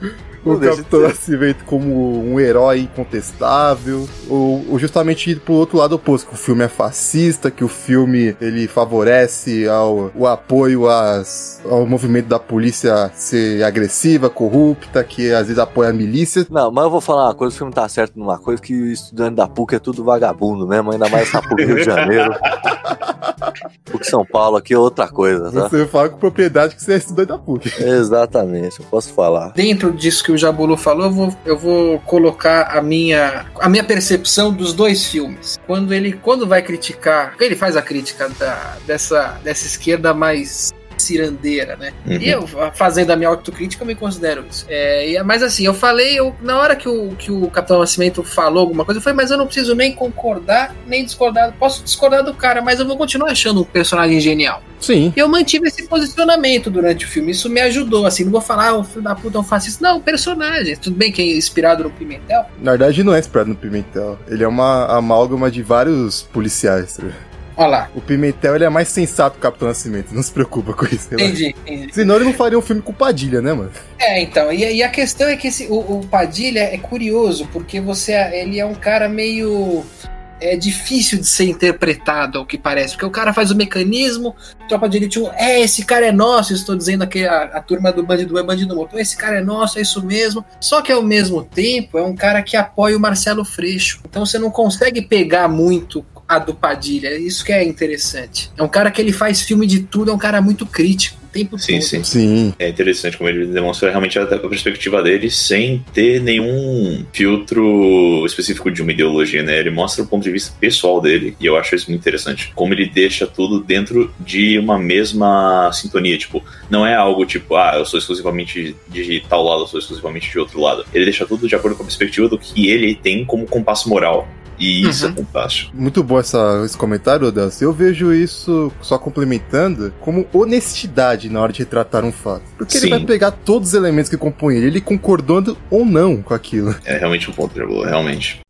O Capitão. Nascimento como um herói incontestável, ou, ou justamente ir pro outro lado oposto, que o filme é fascista, que o filme ele favorece ao, o apoio às, ao movimento da polícia ser agressiva, corrupta, que às vezes apoia a milícia. Não, mas eu vou falar uma coisa, o filme tá certo numa coisa, que o estudante da PUC é tudo vagabundo mesmo, ainda mais essa PUC Rio de Janeiro. [LAUGHS] PUC São Paulo aqui é outra coisa, tá? Você fala com propriedade que você é estudante da PUC. Exatamente, eu posso falar. Dentro disso que o Jabulu falou, eu vou, eu vou colocar a minha, a minha percepção dos dois filmes. Quando ele quando vai criticar, ele faz a crítica da, dessa, dessa esquerda mais cirandeira, né? Uhum. E eu, fazendo a minha autocrítica, eu me considero isso. É, mas assim, eu falei, eu, na hora que o, que o Capitão Nascimento falou alguma coisa, eu falei, mas eu não preciso nem concordar, nem discordar. Posso discordar do cara, mas eu vou continuar achando um personagem genial. Sim. Eu mantive esse posicionamento durante o filme. Isso me ajudou, assim. Não vou falar, ah, o filho da puta é um fascista. Não, o personagem. Tudo bem que é inspirado no Pimentel. Na verdade, não é inspirado no Pimentel. Ele é uma amálgama de vários policiais. tá? Olha lá. O Pimentel ele é mais sensato que o Capitão Nascimento. Não se preocupa com isso. Entendi, entendi. Senão ele não faria um filme com Padilha, né, mano? É, então. E, e a questão é que esse, o, o Padilha é curioso, porque você ele é um cara meio. É difícil de ser interpretado, ao que parece, porque o cara faz o mecanismo, tropa de elite 1, é, esse cara é nosso, estou dizendo que a, a turma do bandido é bandido morto, esse cara é nosso, é isso mesmo. Só que ao mesmo tempo é um cara que apoia o Marcelo Freixo. Então você não consegue pegar muito a do Padilha. Isso que é interessante. É um cara que ele faz filme de tudo, é um cara muito crítico o tempo Sim, todo. sim. Sim. É interessante como ele demonstra realmente a, a perspectiva dele sem ter nenhum filtro específico de uma ideologia, né? Ele mostra o ponto de vista pessoal dele e eu acho isso muito interessante. Como ele deixa tudo dentro de uma mesma sintonia, tipo, não é algo tipo, ah, eu sou exclusivamente de tal lado, eu sou exclusivamente de outro lado. Ele deixa tudo de acordo com a perspectiva do que ele tem como compasso moral. E isso Uhum. é fantástico. Muito bom essa, esse comentário, Odelcio. Eu vejo isso, só complementando, como honestidade na hora de retratar um fato. Porque Sim. ele vai pegar todos os elementos que compõem ele, ele concordando ou não com aquilo. É realmente um ponto de boa, realmente.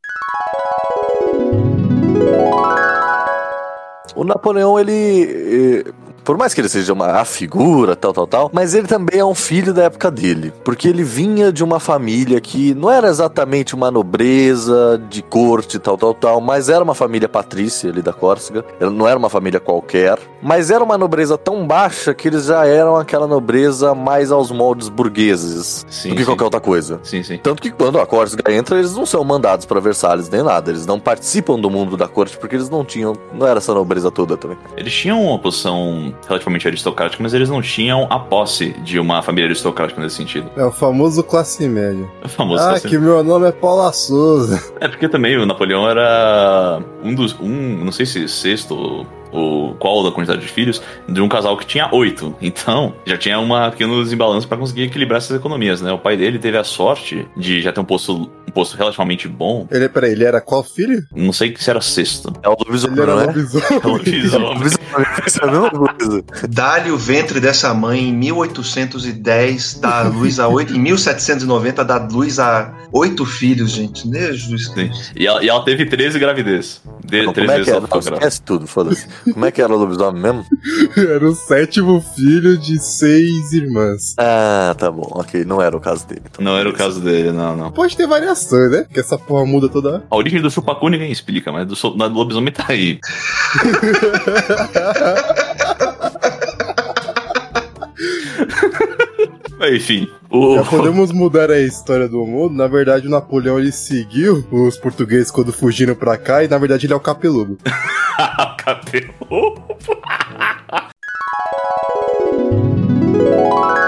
O Napoleão, ele. Por mais que ele seja uma a figura, tal, tal, tal, mas ele também é um filho da época dele. Porque ele vinha de uma família que não era exatamente uma nobreza de corte, tal, tal, tal, mas era uma família patrícia ali da Córcega. Ela não era uma família qualquer, mas era uma nobreza tão baixa que eles já eram aquela nobreza mais aos moldes burgueses Sim, do que sim. qualquer outra coisa. Sim, sim. Tanto que quando a Córcega entra, eles não são mandados pra Versalhes nem nada. Eles não participam do mundo da corte porque eles não tinham. Não era essa nobreza toda também. Eles tinham uma posição relativamente aristocrática, mas eles não tinham a posse de uma família aristocrática nesse sentido. É o famoso classe média. É famoso ah, assim. que meu nome é Paula Souza. [LAUGHS] É porque também o Napoleão era um dos. um, não sei se sexto ou- ou qual da quantidade de filhos, de um casal que tinha oito. Então, já tinha uma pequeno desbalanço para conseguir equilibrar essas economias, né? O pai dele teve a sorte de já ter um posto, posto relativamente bom. Ele, peraí, ele era qual filho? Não sei se era sexto. É o lobisomem, Ele era não é? lobisomem. É [LAUGHS] lobisomem. Isso é a mesma coisa. Dá-lhe o ventre dessa mãe em 1810, dá luz a oito. Em 1790, dá luz a oito filhos, gente. Né, Jesus Sim. E ela, e ela teve 13 gravidez. De, Não, 13 como é que ela ficou. Esquece tudo, foda-se. Como é que era o lobisomem mesmo? [LAUGHS] Era o sétimo filho de seis irmãs. Ah, tá bom, ok. Não era o caso dele. então. Não era o caso dele, não, não. Pode ter variações, né? Porque essa porra muda toda hora. A origem do chupacu ninguém explica, mas do, do lobisomem tá aí. [LAUGHS] Enfim, o, Já podemos mudar a história do mundo. Na verdade, o Napoleão ele seguiu os portugueses quando fugiram pra cá e na verdade ele é o capeludo. [LAUGHS] cabelo. [LAUGHS]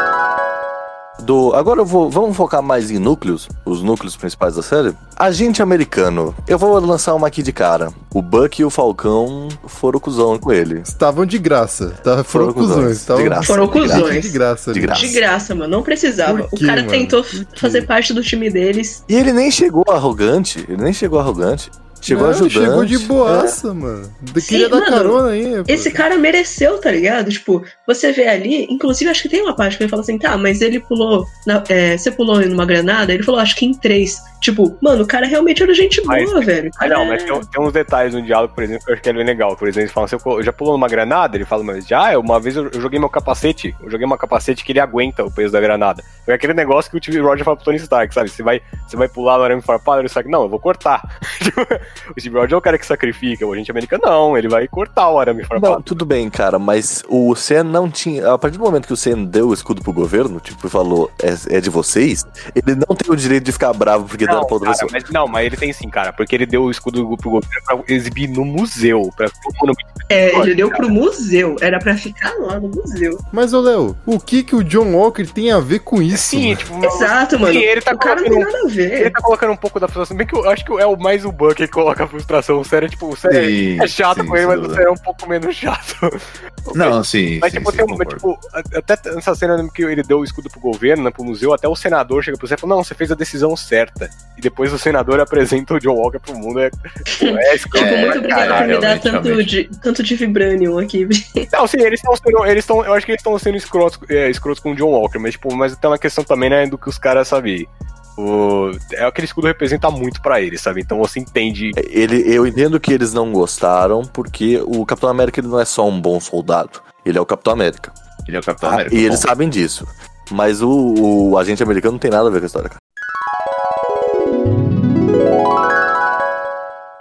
Do, agora eu vou, vamos focar mais em núcleos, os núcleos principais da série. Agente americano. Eu vou lançar uma aqui de cara. O Buck e o Falcão foram cuzão com ele. Estavam de graça. Tá, foram Foram cuzões, cuzões. Estavam de graça. Foram de graça. cuzões. De graça. De graça. De graça, mano. Não precisava. O cara mano? tentou fazer parte do time deles. E ele nem chegou arrogante, ele nem chegou arrogante. Chegou Não, ajudante. Chegou de boaça, mano. Queria Sim, dar mano, carona aí. pô. Esse cara mereceu, tá ligado? Tipo, você vê ali, inclusive acho que tem uma parte que ele fala assim, tá, mas ele pulou. na- é, você pulou numa granada? Ele falou, acho que em três. Tipo, mano, o cara realmente era gente boa, Mas- velho. O Ah, não, é- mas tem, tem uns detalhes no diálogo, por exemplo, que eu acho que é bem legal. Por exemplo, eles falam assim, "Pô, já pulou numa granada? Ele fala, mas já, uma vez eu eu joguei meu capacete, eu joguei meu capacete que ele aguenta o peso da granada. É aquele negócio que o Rogers fala pro Tony Stark, sabe? Você vai, você vai pular no arame farpado, ele Stark, não, eu vou cortar. [LAUGHS] [LAUGHS] O Steve Rogers é o cara que sacrifica, o agente americano não, ele vai cortar o arame farpado. Não, tudo bem, cara, mas o Sen não tinha. A partir do momento que o Sen deu o escudo pro governo, tipo, falou, é, é de vocês, ele não tem o direito de ficar bravo porque Não, pra outra cara, mas, não, mas ele tem sim, cara, porque ele deu o escudo pro governo pra exibir no museu, pra todo mundo É, ele deu pro museu. Era pra ficar lá no museu. Mas, ô Léo, o que que o John Walker tem a ver com isso? Sim, mano? tipo, Exato, mano. Sim, ele tá o cara não tem colocando- nada a ver. Ele tá colocando um pouco da frustração. Bem que eu acho que é o mais o Buck que coloca a frustração. O sério, é, tipo, o sério Sim, é chato sim, com ele, mas o sério é um pouco menos chato. [LAUGHS] Não, sim. Mas, sim, tipo, sim, tem um, mas, tipo, até nessa cena que ele deu o escudo pro governo, né, pro museu, até o senador chega pro você e fala, não, você fez a decisão certa. E depois o senador [LAUGHS] apresenta o John Walker pro mundo. É, é [LAUGHS] Tipo, É, muito obrigada por me dar tanto de, tanto de Vibranium aqui. [LAUGHS] Não, sim, eles estão sendo. Eles estão. Eu acho que eles estão sendo escrotos, é, escrotos com o John Walker, mas, tipo, mas tem uma questão também, né, do que os caras, sabe? O, é aquele escudo representa muito pra eles, sabe? Então você entende. Ele, eu entendo que eles não gostaram, porque o Capitão América ele não é só um bom soldado. Ele é o Capitão América. Ele é o Capitão Ah, América. e eles bom. sabem disso. Mas o, o agente americano não tem nada a ver com a história, cara.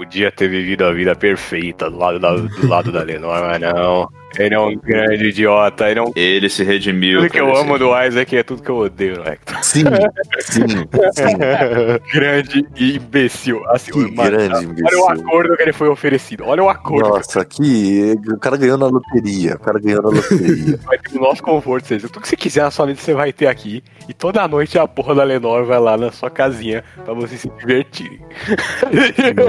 Podia ter vivido a vida perfeita do lado da, do lado da Lenor, mas não. Ele é um grande idiota. Ele é um. Ele se redimiu. Tudo que eu amo do Isaac é tudo que eu odeio no Hector. Sim, sim, sim. [LAUGHS] grande imbecil. Assim, Que mano, grande Olha o imbecil. acordo que ele foi oferecido. Olha o acordo. Nossa, que o cara ganhou na loteria. O cara ganhou na loteria. [LAUGHS] Vai ter o nosso conforto, seja, tudo que você quiser na sua vida você vai ter aqui. E toda noite a porra da Lenor vai lá na sua casinha pra vocês se divertirem.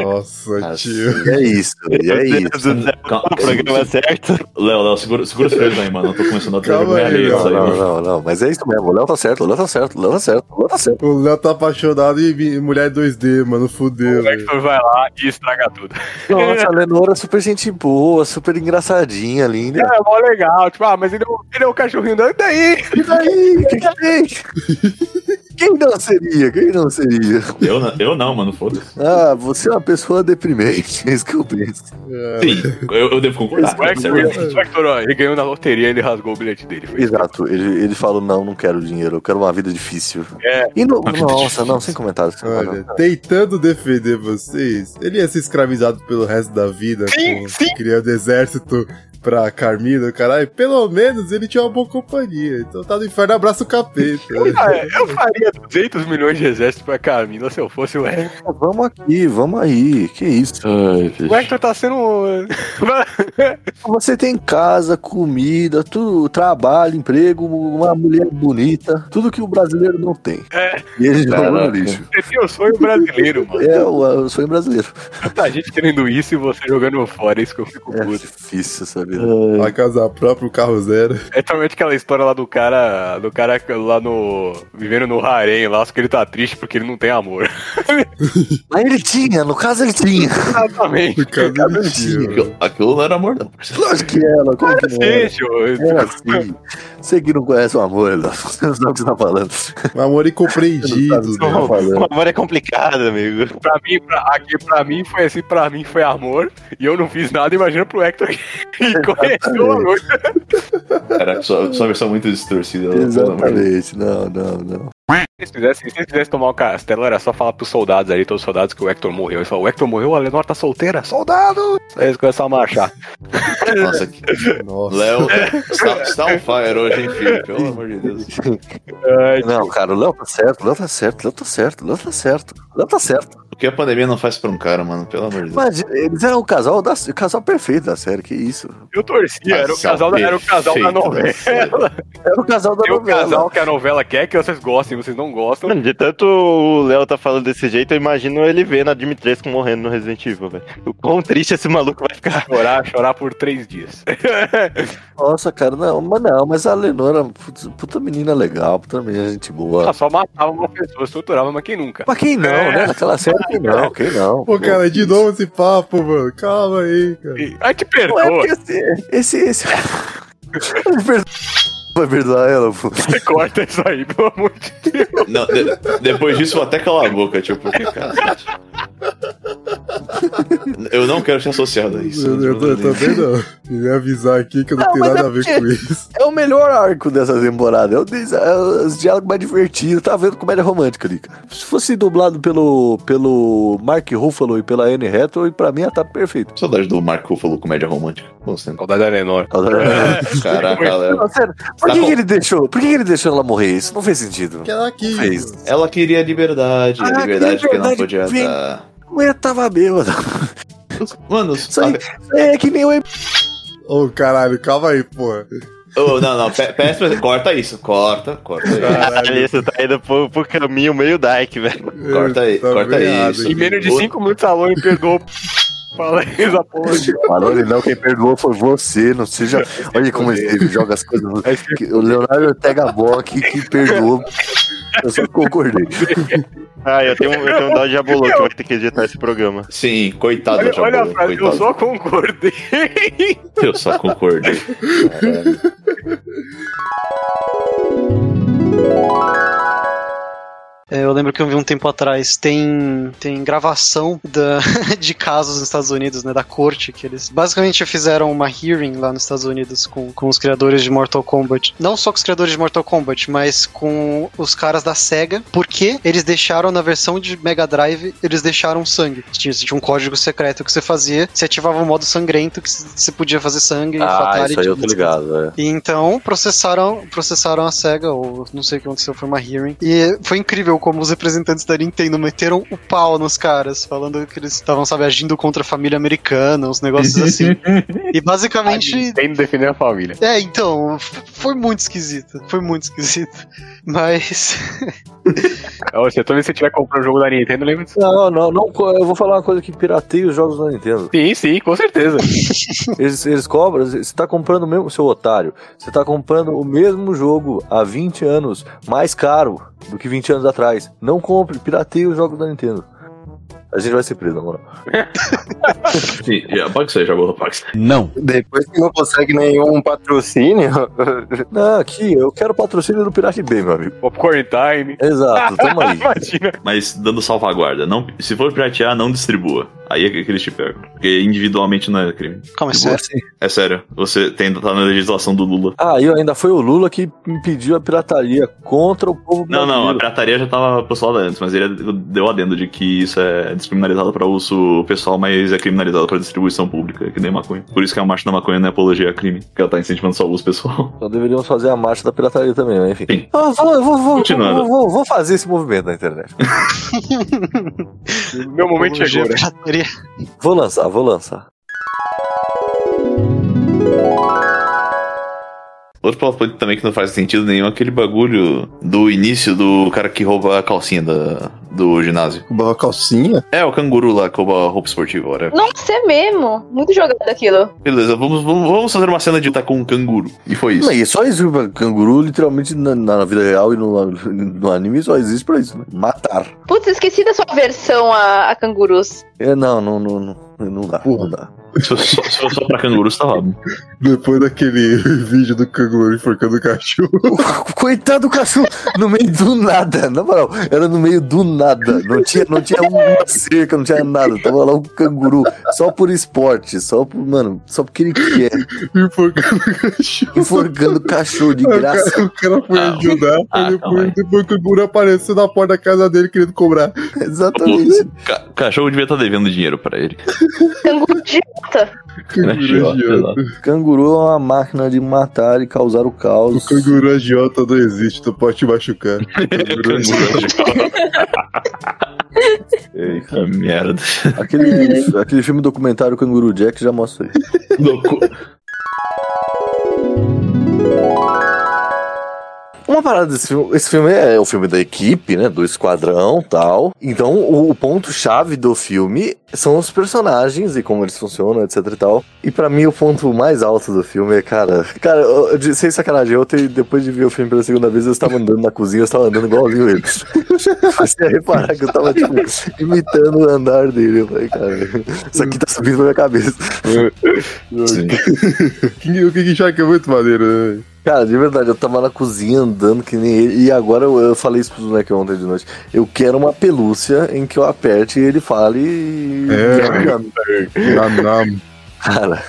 Nossa, tio. Assim, é isso, e é isso. Calma, O programa é certo. Léo, Léo, segura, segura os freios aí, mano. Eu tô começando a ter vergonha aí, alheia disso aí, Não, não, não, mas é isso mesmo. O Léo tá certo, o Léo tá certo, o Léo tá certo, o Léo tá certo. O Léo tá apaixonado em mulher 2D, mano. Fudeu, O velho. Hector vai lá e estraga tudo. Nossa, a [LAUGHS] Lenora é super gente boa, super engraçadinha, linda. É, mó legal. Tipo, ah, mas ele é o, ele é o cachorrinho. E daí? E daí? O que, que tem? [LAUGHS] Quem não seria? Quem não seria? Eu, não- eu não, mano, foda-se. Ah, você é uma pessoa deprimente, [LAUGHS] é isso que eu penso. Sim, eu, eu devo concordar. O Hector, o Hector, ó, ele ganhou na loteria ele rasgou o bilhete dele. Foi. Exato, ele, ele falou: não, não quero dinheiro, eu quero uma vida difícil. É. E no, nossa, difícil. não, sem comentários. sem Olha, comentários. tentando defender vocês, ele ia ser escravizado pelo resto da vida, Sim, com- sim. criando exército pra Carmina, caralho. Pelo menos ele tinha uma boa companhia. Então tá no inferno, abraça o capeta. [LAUGHS] Ah, eu faria 200 milhões de exércitos pra Camila se eu fosse o Hector. Vamos aqui, vamos aí, que isso. O Hector tá sendo. [LAUGHS] Você tem casa, comida, tudo, trabalho, emprego, uma mulher bonita, tudo que o brasileiro não tem. É. E ele joga no lixo. Você tem o sonho brasileiro, mano. É o, o sonho brasileiro. Tanta gente querendo isso e você jogando fora, é isso que eu fico É puto. difícil essa vida. A casa própria, o carro zero. É totalmente aquela história lá do cara, do cara lá no. vivendo no harém lá, só que ele tá triste porque ele não tem amor. [LAUGHS] Mas ele tinha, no caso ele tinha. Exatamente. O cara ele tinha, mano. Aquilo, não era amor, não. Lógico que era, como que não era? Gente, Era assim. Você que não conhece o amor, não. [LAUGHS] Sabe o que você tá falando. Um amor incompreendido, né? o que tá O amor é complicado, amigo. pra mim, pra, aqui pra mim foi assim, pra mim foi amor, e eu não fiz nada, imagina pro Hector que [LAUGHS] conheceu o amor. Era só, só uma versão muito distorcida. Deus. Exatamente, não, não, não. Se eles quisessem, se eles quisessem tomar o castelo, era só falar pros soldados ali, todos os soldados, que o Hector morreu. Eles falaram, o Hector morreu, a Lenor tá solteira, soldado! Aí eles começaram a marchar. [LAUGHS] Nossa, que... Nossa. Léo está, está on fire hoje, hein, filho? Pelo amor de Deus. Ai, Não, cara, o Léo tá certo, o Léo tá certo, o Léo tá certo, o Léo tá certo, o Léo tá certo. O que a pandemia não faz pra um cara, mano? Pelo amor de Deus. Mas eles eram o casal, da, o casal perfeito da série, que isso. eu torcia, era o casal, da, era o casal da novela. Era o casal da Tem o novela. casal que a novela quer que vocês gostem, vocês não gostam. Mano, de tanto o Léo tá falando desse jeito, eu imagino ele vendo a Dimitrescu morrendo no Resident Evil, velho. O quão triste esse maluco vai ficar. Chorar, chorar por três dias. [LAUGHS] Nossa, cara, não, mas não, mas a Lenora, puta, puta menina legal, puta menina gente boa. Ela só matava uma pessoa, estruturava, mas quem nunca? Mas quem não, É. né? Naquela série que não, que não. Pô, cara, de novo esse papo, mano. Calma aí, cara. Ai, te Não é perdoa. porque esse. Esse. esse... [LAUGHS] Vai perdoar ela, pô. Você corta isso aí, pelo amor de Deus. Não, de- depois disso, vou até calar a boca, tipo, porque, cara. Eu não quero ser associado a isso. Eu, eu, eu também não. Queria avisar aqui que eu não, Não, tenho nada é a ver porque- com isso. É o melhor arco dessa temporada. É, o é os diálogos mais divertidos. Tá vendo comédia romântica ali. cara. Se fosse dublado pelo, pelo Mark Ruffalo e pela Anne Hathaway, pra mim ia tá perfeito. Saudade do Marco Ruffalo comédia romântica. Saudade da Lenor. [LAUGHS] Caraca, Léo. Não, sério, por Tá que, que ele deixou? Por que, que ele deixou ela morrer? Isso não fez sentido. Que ela. Fez. Ela queria liberdade, Ah, a liberdade que não liberdade, podia vem. dar. A mulher tava bêbada. Mano, [LAUGHS] Isso aí sabe? é que nem o Ô, caralho, calma aí, porra. Oh, não, não, pe- peço pra... corta isso, corta, corta isso. Caralho, isso tá indo pro, pro caminho meio dark, velho. Corta aí, Tá corta isso. aqui. Em menos de 5 minutos a Lone perdoou. Fala aí, essa porra. Falou ele não, quem perdoou foi você, não seja. Olha como ele joga as coisas. O Leonardo Ortega Bock que perdoou. Eu só concordei. [LAUGHS] Ah, eu tenho, eu tenho um dó de Jabolô que vai ter que editar esse programa. Sim, coitado Olha, do olha a frase, eu coitado. só concordei. [LAUGHS] Eu só concordei. Caralho. É, eu lembro que eu vi um tempo atrás, tem, tem gravação da, [LAUGHS] de casos nos Estados Unidos, né, da corte, que eles basicamente fizeram uma hearing lá nos Estados Unidos com, com os criadores de Mortal Kombat. Não só com os criadores de Mortal Kombat, mas com os caras da SEGA, porque eles deixaram na versão de Mega Drive, eles deixaram sangue. Tinha, tinha um código secreto que você fazia, você ativava o modo sangrento, que você podia fazer sangue, Ah, fatality, isso aí eu tô ligado, é. e então processaram, processaram a SEGA, ou não sei o que aconteceu, foi uma hearing. E foi incrível como os representantes da Nintendo meteram o pau nos caras, falando que eles estavam, sabe, agindo contra a família americana, uns negócios assim. [LAUGHS] e basicamente. Tem defender a família. É, então, foi muito esquisito. Foi muito esquisito. Mas. [LAUGHS] Se toda vez que você tiver comprando um jogo da Nintendo, lembra disso. Não, não, não, eu vou falar uma coisa que pirateia os jogos da Nintendo. Sim, sim, com certeza. [LAUGHS] Eles, eles cobram, você tá comprando o mesmo, seu otário, você tá comprando o mesmo jogo há 20 anos, mais caro do que 20 anos atrás. Não compre, pirateia os jogos da Nintendo. A gente vai ser preso, na moral. [LAUGHS] Sim, já, pode ser, Jabolo, pode ser. Não. Depois que não consegue nenhum patrocínio. [LAUGHS] Não, aqui, eu quero patrocínio do Pirate Bay, meu amigo. Popcorn Time. Exato, [LAUGHS] tamo aí. Imagina. Mas dando salvaguarda, não, se for piratear, não distribua. Aí é que eles te pegam. Porque individualmente não é crime. Calma, é sério? É sério, você tem, tá na legislação do Lula. Ah, e ainda foi o Lula que impediu a pirataria contra o povo Não, não, a brasileiro. pirataria já tava postulada antes, mas ele deu adendo de que isso é descriminalizado pra uso pessoal, mas é criminalizado pra distribuição pública, que nem maconha. Por isso que a marcha da maconha não é apologia a crime, porque ela tá incentivando só o uso pessoal. Então deveríamos fazer a marcha da pirataria também, mas enfim. Sim. Ah, vou, vou, vou, Continuando. vou, vou, vou fazer esse movimento na internet. [LAUGHS] Meu momento chegou. Vou lançar, vou lançar. Outro plot point também que não faz sentido nenhum é aquele bagulho do início do cara que rouba a calcinha da, do ginásio. Uma calcinha? É, o canguru lá que rouba a roupa esportiva, whatever. Nossa, é mesmo. Muito jogado aquilo. Beleza, vamos, vamos, vamos fazer uma cena de lutar com um canguru. E foi isso. Não, e só isso, canguru, literalmente, na, na vida real e no, no anime só existe pra isso, né? Matar. Putz, esqueci da sua versão a, a cangurus. É, não, não, não, não, não dá, não dá. Se fosse só, se fosse só pra canguru, você tava. Depois daquele [LAUGHS] vídeo do canguru enforcando o cachorro. [LAUGHS] Coitado do cachorro, no meio do nada, na moral, era no meio do nada, não tinha, não tinha uma cerca, não tinha nada, tava lá um canguru, só por esporte, só por, mano, só porque ele quer, Enforcando o cachorro. enforcando o cachorro de o graça. cara, o cara foi Ah, ajudar, ah, depois, depois que o canguru apareceu na porta da casa dele querendo cobrar. Exatamente. Ca cachorro devia estar devendo dinheiro pra ele. Canguru idiota. Canguru Idiota, agiota. Canguru é uma máquina de matar e causar o O caos. canguru agiota não existe, tu pode te machucar. [LAUGHS] Canguru agiota. Ei, que merda. Aquele, aquele filme documentário Canguru Jack já mostra isso. Um Uma parada desse filme, esse filme é o filme da equipe, né, do esquadrão tal. Então, o, o ponto-chave do filme são os personagens e como eles funcionam, etc e tal. E pra mim, o ponto mais alto do filme é, cara... Cara, eu, eu, sem sacanagem, eu te, depois de ver o filme pela segunda vez, eu estava andando na cozinha, eu estava andando igualzinho eles. [LAUGHS] Comecei a reparar que eu tava, tipo, imitando o andar dele. Eu falei, cara, isso aqui tá subindo na minha cabeça. [LAUGHS] King- [LAUGHS] o King Shark é muito maneiro, né? Cara, de verdade, eu tava na cozinha andando que nem ele. E agora eu, eu falei isso pro moleque ontem de noite. Eu quero uma pelúcia em que eu aperte e ele fale. e- É. Nam, nam. [LAUGHS] Cara,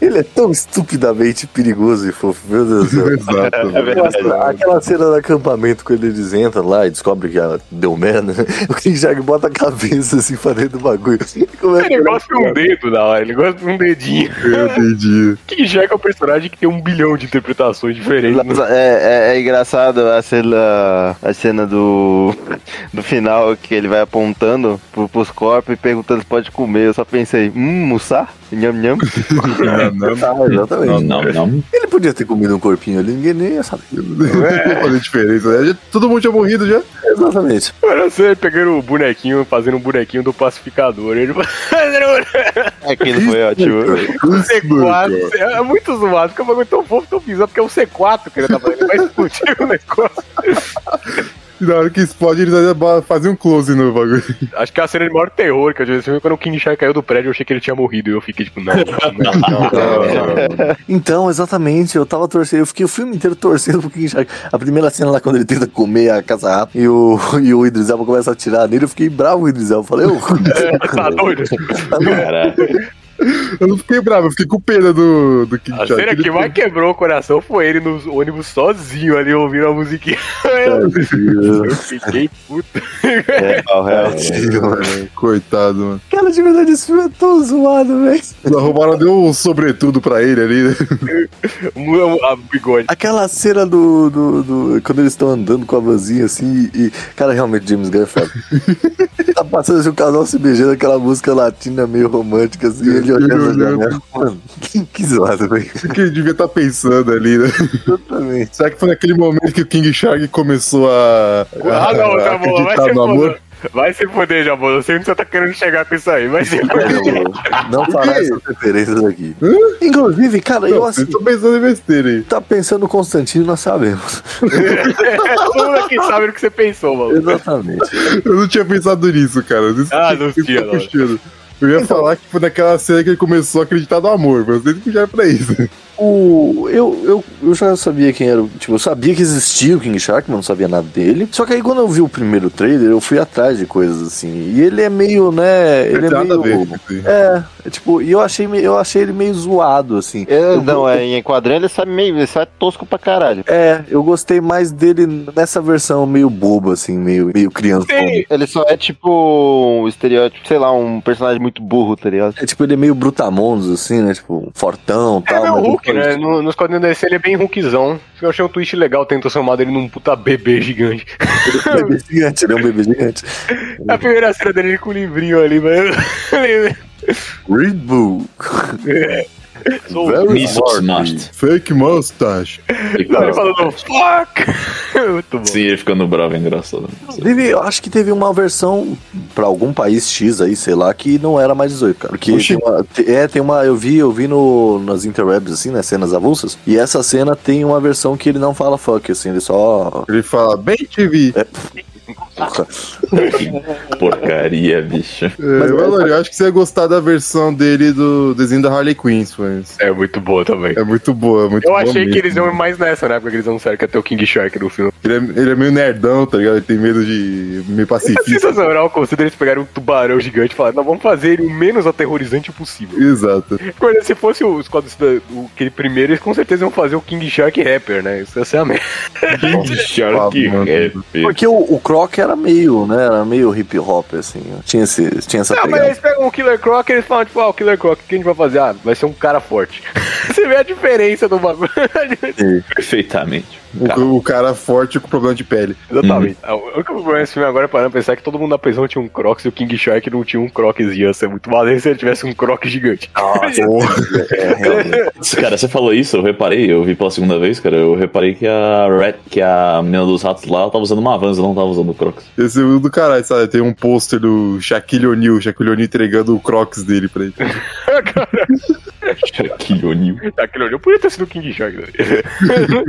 ele é tão estupidamente perigoso e fofo, meu Deus do céu. [LAUGHS] Exato. velho. Aquela- Aquela cena do acampamento quando eles entram lá e descobrem que ela deu merda, [LAUGHS] o King Shark bota a cabeça assim pra dentro do bagulho. Como é que Ele gosta de um dedo da hora, ele gosta de um dedinho. [LAUGHS] Eu entendi. King Shark é um personagem que tem um bilhão de interpretações diferentes. Mas É, é, é engraçado a cena, a cena do, do final que ele vai apontando pro, pros corpos e perguntando se pode comer. Eu só pensei, hum, mussar? Nham, nham. [LAUGHS] [LAUGHS] Ah, exatamente. Não, não, não. Ele podia ter comido um corpinho ali, ninguém nem ia saber. Não [LAUGHS] ia fazer diferença, né? Todo mundo tinha morrido já. Exatamente. Olha você pegando o bonequinho, fazendo um bonequinho do pacificador. Ele Aquilo foi ótimo. o C4. É muito zoado, porque é um bagulho tão fofo, tão bizarro, porque é o C4 que ele tá fazendo. Ele vai explodir o negócio. E na hora que explode, eles fazem um close no bagulho. Acho que é a cena de maior terror que eu já vi quando o King Shark caiu do prédio, eu achei que ele tinha morrido. E eu fiquei tipo, não, não, não, não. Então, exatamente, eu tava torcendo, eu fiquei o filme inteiro torcendo pro King Shark. A primeira cena lá, quando ele tenta comer a caça-rato e o, e o Idris Elba começa a atirar nele, eu fiquei bravo com o Idris Elba. Eu Falei, ô, tá doido? Caralho. Eu não fiquei bravo, eu fiquei com pena do, do King A Shark. cena que mais quebrou o coração foi ele no ônibus sozinho ali ouvindo a musiquinha. Eu [LAUGHS] fiquei puto. É, real, real. Coitado, mano. cara, de verdade, esse filme é tão zoado, velho. A Romara deu um sobretudo pra ele ali, né? A bigode. Aquela cena do, do, do- Quando eles estão andando com a vanzinha assim e. Cara, realmente, James Gunn é foda. [LAUGHS] tá passando assim, o casal se beijando, aquela música latina meio romântica assim, ele olhando a janela. Que, zoado, velho. O que ele devia estar pensando ali, né? Exatamente. Será que foi naquele momento que o King Shark começou a, Ah, não, a tá bom, vai acreditar se no amor? foder. Vai se foder, Jabô. Eu sei onde você tá querendo chegar com isso aí. Vai se Não fará essas referências aqui. Inclusive, cara, eu Não, assim. vocês estão pensando em besteira aí. Tá pensando no Constantino, nós sabemos. [LAUGHS] Todo mundo aqui sabe o que você pensou, mano. Exatamente. Eu não tinha pensado nisso, cara. Isso Ah, não tinha, tá não. Eu ia falar que foi naquela cena que ele começou a acreditar no amor, mas vocês puxaram pra isso. O, eu, eu, eu já sabia quem era. o- Tipo, eu sabia que existia o King Shark, mas não sabia nada dele. Só que aí quando eu vi o primeiro trailer, eu fui atrás de coisas assim. E ele é meio, né? Ele é meio. ver. É, é tipo, e eu achei, eu achei ele meio zoado, assim. É, Eu- não, é, em quadrinho ele sai meio, ele sai tosco pra caralho. É, eu gostei mais dele nessa versão meio boba, assim, meio, meio criança. Sim. Ele só é tipo um estereótipo, sei lá, um personagem muito burro, tá ligado? É tipo, ele é meio brutamondos, assim, né? Tipo, fortão e É tal. meu mas Hulk, né? No- nos quadrinhos da DC ele é bem Hulkzão. Eu achei um twist legal ter transformado ele num puta bebê gigante. Ele é um bebê gigante, ele é um bebê gigante. A primeira cena dele com o livrinho ali, mas. Read book. Sou Very Isso, must. Fake mustache. Não, ele falando fuck! [LAUGHS] Muito bom. Sim, ele ficando bravo é engraçado. Inclusive, eu acho que teve uma versão pra algum país X aí, sei lá, que não era mais 18, cara. Porque Oxi. tem uma, é, tem uma. Eu vi, eu vi no, nas interwebs, assim, né? Cenas avulsas. E essa cena tem uma versão que ele não fala fuck, assim, ele só. Ele fala, bem TV. Porra. Que porcaria, bicho. É, Valor, eu acho que você ia gostar da versão dele do desenho da Harley Quinn, mas É muito boa também. é muito boa, é muito Eu boa achei mesmo. que eles iam ir mais nessa, né? Porque eles não sério que até o King Shark no filme. Ele é, ele é meio nerdão, tá ligado? Ele tem medo de meio É pacifista. sensacional considerar eles pegarem um tubarão gigante e falar, não, vamos fazer ele o menos aterrorizante possível. Exato. Quando se fosse o Scott o, aquele primeiro, eles com certeza iam fazer o King Shark Rapper, né? Isso ia ser a merda. [LAUGHS] Shark mano. Rap. Porque o, o Croc era meio, né? Era meio hip hop, assim. Tinha, esse, tinha essa Não, mas pegada. eles pegam o Killer Croc e eles falam, tipo, ah, o Killer Croc, o que a gente vai fazer? Ah, vai ser um cara forte. [LAUGHS] Você vê a diferença do bagulho. Perfeitamente. O, o cara forte com problema de pele. Exatamente. O único problema desse filme agora é parando pra pensar que todo mundo na prisão tinha um Crocs e o King Shark não tinha um Crocs. Ia ser muito maneiro [LAUGHS] se ele tivesse um Crocs gigante. [LAUGHS] Cara, você falou isso, eu reparei, eu vi pela segunda vez, cara, eu reparei que a Red, que a menina dos ratos lá ela tava usando uma Vans, ela não tava usando Crocs. Esse é o do caralho, sabe? Tem um pôster do Shaquille O'Neal, Shaquille O'Neal entregando o Crocs dele pra ele. [LAUGHS] Shaquille O'Neal. Shaquille O'Neal podia ter sido o King Shark. né?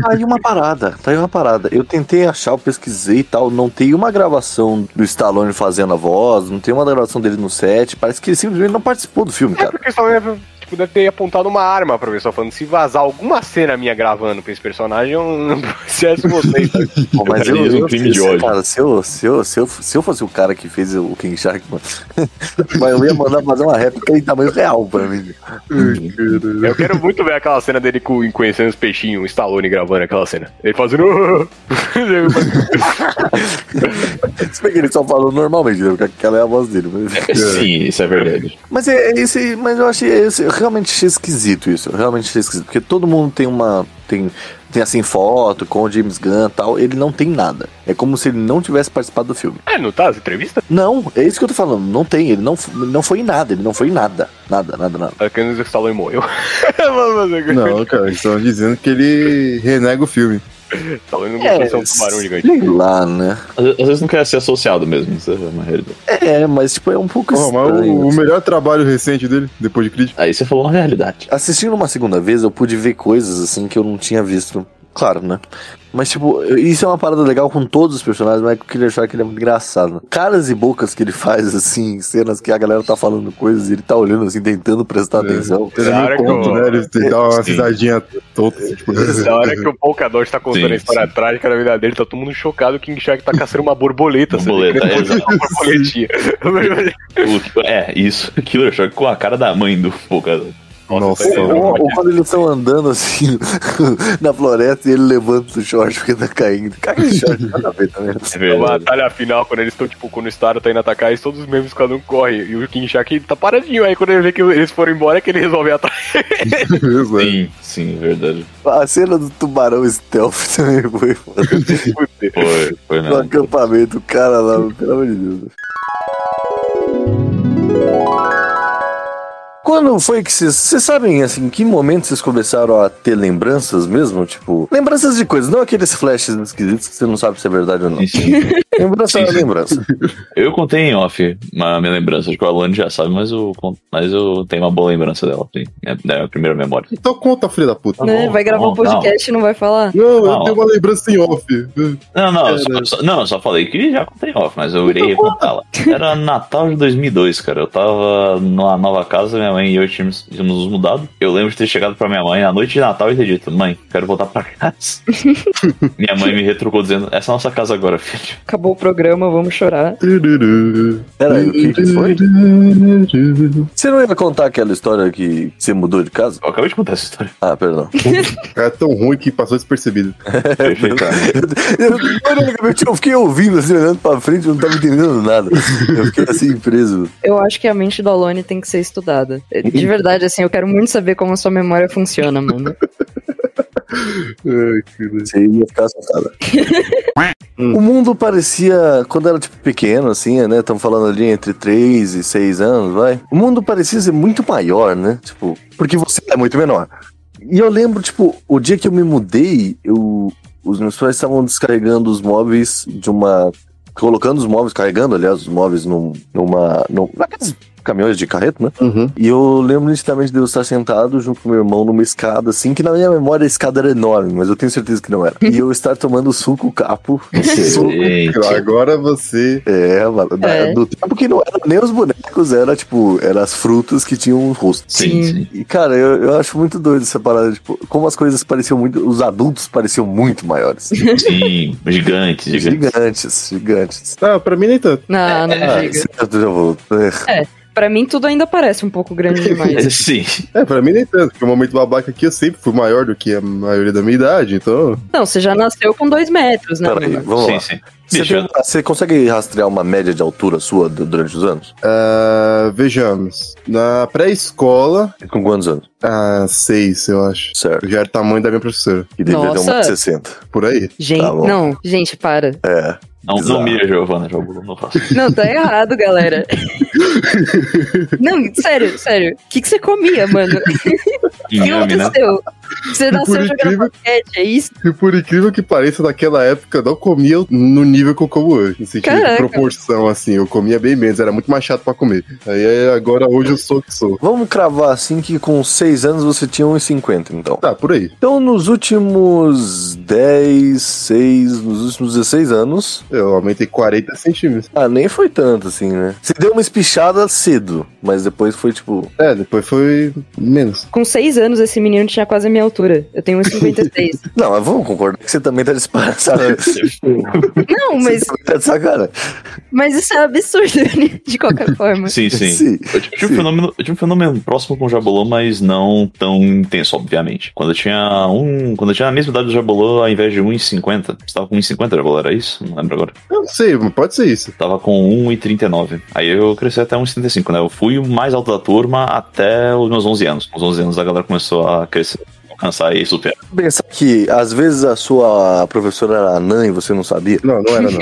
Aí uma parada, tá aí uma parada. Eu tentei achar, eu pesquisei e tal, não tem uma gravação do Stallone fazendo a voz, não tem uma gravação dele no set, parece que ele simplesmente não participou do filme, É cara. porque só deve, tipo, deve ter apontado uma arma pra pessoa falando se vazar alguma cena minha gravando pra esse personagem, eu não [LAUGHS] processo vocês. tá? [LAUGHS] Pô, mas eu, Realiza um eu, crime de ódio. cara, se eu, se, eu, se, eu, se eu fosse o cara que fez o King Shark, mano, [LAUGHS] mas eu ia mandar fazer uma réplica em tamanho real pra mim. Eu quero muito ver aquela cena dele com, conhecendo os peixinhos, o Stallone gravando aquela cena. Ele fazendo. Se bem que ele só falou normalmente, né? Porque aquela é a voz dele. Mas, Sim, isso é verdade. mas é, é esse, mas eu achei, esse, eu realmente achei esquisito isso. Eu realmente achei esquisito. Porque todo mundo tem uma. Tem, tem assim foto com o James Gunn e tal. Ele não tem nada. É como se ele não tivesse participado do filme. É, não tá? As entrevistas? Não, é isso que eu tô falando. Não tem. Ele não, não foi em nada. Ele não foi em nada. Nada, nada, nada. É que o Stallone morreu. [LAUGHS] Não, cara, estão dizendo que ele renega o filme. Stallone não É, gostou de ser um tubarão gigante. Sei lá, né? Às, às vezes não quer ser associado mesmo, isso é uma realidade. É, mas tipo, é um pouco mas estranho. o, o melhor trabalho recente dele, depois de crítica. Aí você falou uma realidade. Assistindo uma segunda vez, eu pude ver coisas assim que eu não tinha visto. Claro, né? Mas, tipo, isso é uma parada legal com todos os personagens, mas queria achar que ele é muito engraçado. Caras e bocas que ele faz, assim, cenas que a galera tá falando coisas e ele tá olhando, assim, tentando prestar atenção. Ele Na hora é que muito ponto, eu- né? Ele tem- dá uma risadinha tonta. assim, Tipo, Na hora que o Polkadot tá contando Sim, a história sim. trágica da vida dele, tá todo mundo chocado. O King Shark tá caçando uma borboleta. Borboleta, Ele é, uma borboletinha. [LAUGHS] O- é, isso. Killer Shark com a cara da mãe do Polkadot. Nossa, tá Ou, ou quando eles estão andando assim [LAUGHS] na floresta e ele levanta o short porque tá caindo. Caga de short, nada a ver também. É É uma batalha final, quando eles estão, tipo, quando o Staro tá indo atacar, eles todos os mesmos cada um corre. E o King Shark tá paradinho. Aí quando ele vê que eles foram embora, é que ele resolve atrás. [LAUGHS] Sim, sim, é verdade. A cena do tubarão stealth também foi foda. Foi, foi [LAUGHS] No mesmo. acampamento, o cara lá, pelo amor de Deus. Quando foi que vocês. Vocês sabem, assim, em que momento vocês começaram a ter lembranças mesmo? Tipo, lembranças de coisas, não aqueles flashes esquisitos que você não sabe se é verdade ou não. Sim, sim. [LAUGHS] Lembrança é lembrança. [LAUGHS] Eu contei em off uma minha lembrança, acho que o Alan já sabe, mas eu, mas eu tenho uma boa lembrança dela, sim. É, é a primeira memória. Então conta, filho da puta. né? bom, Vai gravar não, um podcast e não vai falar? Não, eu Não. tenho uma lembrança em off. Não, não, eu só, só- não, eu só falei que já contei em off, mas eu irei contá-la. Era Natal de 2002, cara. Eu tava numa nova casa, minha mãe e eu tínhamos, tínhamos nos mudado. Eu lembro de ter chegado pra minha mãe na noite de Natal e ter dito: Mãe, quero voltar pra casa. [LAUGHS] minha mãe me retrucou dizendo: Essa é a nossa casa agora, filho. Acabou o programa, vamos chorar. Peraí, o que, que foi? Você não ia contar aquela história que você mudou de casa? Eu acabei de contar essa história. Ah, perdão. Cara, é tão ruim que passou despercebido. [LAUGHS] Eu, eu, eu fiquei ouvindo, assim, olhando pra frente, eu não tava entendendo nada. Eu fiquei assim, preso. Eu acho que a mente do Alone tem que ser estudada. De verdade, assim, eu quero muito saber como a sua memória funciona, mano. [LAUGHS] Você ia ficar assustada. [LAUGHS] O mundo parecia, quando era tipo pequeno, assim, né? Estamos falando ali entre 3 e 6 anos, vai. O mundo parecia ser muito maior, né? Tipo, porque você é muito menor. E eu lembro, tipo, o dia que eu me mudei, eu, os meus pais estavam descarregando os móveis de uma. Colocando os móveis, carregando, aliás, os móveis num, numa. Num, naqueles caminhões de carreto, né? Uhum. E eu lembro nitidamente de eu estar sentado junto com meu irmão numa escada, assim, que na minha memória a escada era enorme, mas eu tenho certeza que não era. E eu estar tomando suco capo. [LAUGHS] Eita. Agora você. É, mano, da- É. do tempo que não era nem os bonecos, era tipo, eram as frutas que tinham um rosto. Sim, sim. E, cara, eu, eu acho muito doido essa parada, tipo, como as coisas pareciam muito, os adultos pareciam muito maiores. [LAUGHS] Sim, gigantes, gigantes. gigantes, gigantes. Ah, pra mim nem tanto. Não, não Ah, diga. certo, já vou. É. É, Pra mim, tudo ainda parece um pouco grande demais. [LAUGHS] Sim. É, pra mim nem tanto, porque o momento babaca aqui eu sempre fui maior do que a maioria da minha idade, então. Não, você já nasceu com dois metros, né? Peraí, vamos Sim, lá. sim. Você, tem- você consegue rastrear uma média de altura sua du- durante os anos? ah, vejamos. Na pré-escola, Com quantos anos? ah, seis, eu acho. Certo. Já era o tamanho da minha professora. Que devia ter Nossa. 1,60m. Por aí. Gente, Tá não, gente, para. É. Não, mira, Giovana, jogo, não faço. Não, tá errado, galera. [LAUGHS] Não, sério, sério. O que, que você comia, mano? O que né? aconteceu? Você nasceu jogando incrível- basquete, é isso? E por incrível que pareça, naquela época eu não comia no nível que eu como hoje. No sentido Caraca. de proporção, assim. Eu comia bem menos, era muito mais chato pra comer. Aí agora hoje eu sou o que sou. Vamos cravar assim que com 6 anos você tinha 1,50 então. Tá, por aí. Então nos últimos 10, 6, nos últimos 16 anos. Eu aumentei 40 centímetros. Ah, nem foi tanto assim, né? Você deu uma espichada cedo, mas depois foi tipo. É, depois foi menos. Com seis anos, esse menino tinha quase a minha altura. Eu tenho 1,56. [LAUGHS] Não, mas vamos concordar que você também tá disfarçado. [LAUGHS] Não, mas, Você tá de mas isso é absurdo, né? de qualquer forma. Sim, sim. Sim, Eu tive, um sim. fenômeno, eu tive um fenômeno próximo com o Jabolô, mas não tão intenso, obviamente. Quando eu tinha um. Quando eu tinha a mesma idade do Jabolô, ao invés de 1,50. Você tava com 1,50, Jabolô, era isso? Não lembro agora. Eu não sei, mas pode ser isso. Tava com 1,39. Aí eu cresci até 1,75, né? Eu fui o mais alto da turma até os meus 11 anos. Com os 11 anos a galera começou a crescer, alcançar e superar. Pensar que às vezes a sua professora era anã e você não sabia. Não, não era não.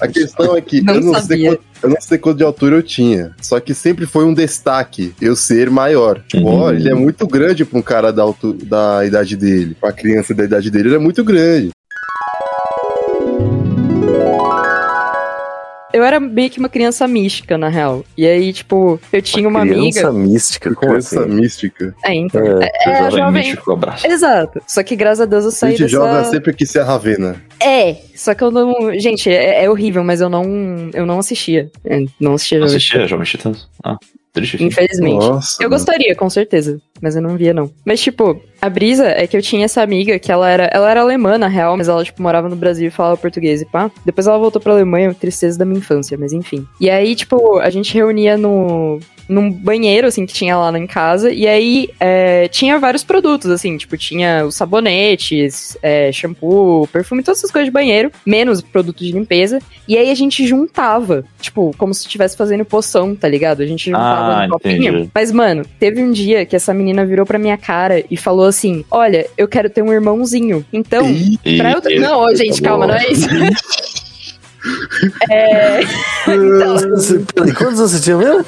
A questão é que [LAUGHS] Não eu, não sei sabia. quanto, eu não sei quanto de altura eu tinha. Só que sempre foi um destaque eu ser maior. Tipo, Uhum. ó, ele é muito grande pra um cara da, altu- da idade dele. Pra criança da idade dele, ele é muito grande. Eu era meio que uma criança mística, na real. E aí, tipo, eu tinha uma Criança amiga. mística, como Criança assim? mística. É, então. É, É, jovem jovem. místico, abraço. Exato. Só que graças a Deus eu saí Gente dessa... jovem sempre quis ser a Ravena. É, só que eu não. Gente, é, é horrível, mas eu não. Eu não assistia. É, não assistia. Não assistia Jovem Titãs? Ah, triste. fim. Infelizmente. Nossa. Eu mano. gostaria, com certeza. Mas eu não via, não. Mas, tipo, a brisa é que eu tinha essa amiga que ela era. Ela era alemã, na real, mas ela, tipo, morava no Brasil e falava português e pá. Depois ela voltou pra Alemanha, tristeza da minha infância, mas enfim. E aí, tipo, a gente reunia no. Num banheiro, assim, que tinha lá em casa. E aí é, tinha vários produtos, assim, tipo, tinha os sabonetes, é, shampoo, perfume, todas essas coisas de banheiro, menos produto de limpeza. E aí a gente juntava, tipo, como se estivesse fazendo poção, tá ligado? A gente juntava Ah, no copinho. entendi. Mas, mano, teve um dia que essa menina virou pra minha cara e falou assim: Olha, eu quero ter um irmãozinho. Então, E- pra eu. e- Não, gente, tá calma, não é isso. [LAUGHS] é. [LAUGHS] Então, Você- Peraí, quantos anos você tinha mesmo?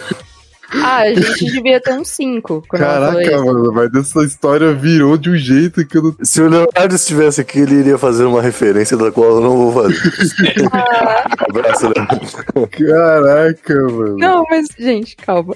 Ah, a gente devia ter uns cinco quando ela falou Caraca, isso. mano, mas essa história virou de um jeito que eu não. Se o Leonardo estivesse aqui, ele iria fazer uma referência da qual eu não vou fazer. [LAUGHS] Abraço, Leonardo. Caraca, mano. Não, mas, gente, calma.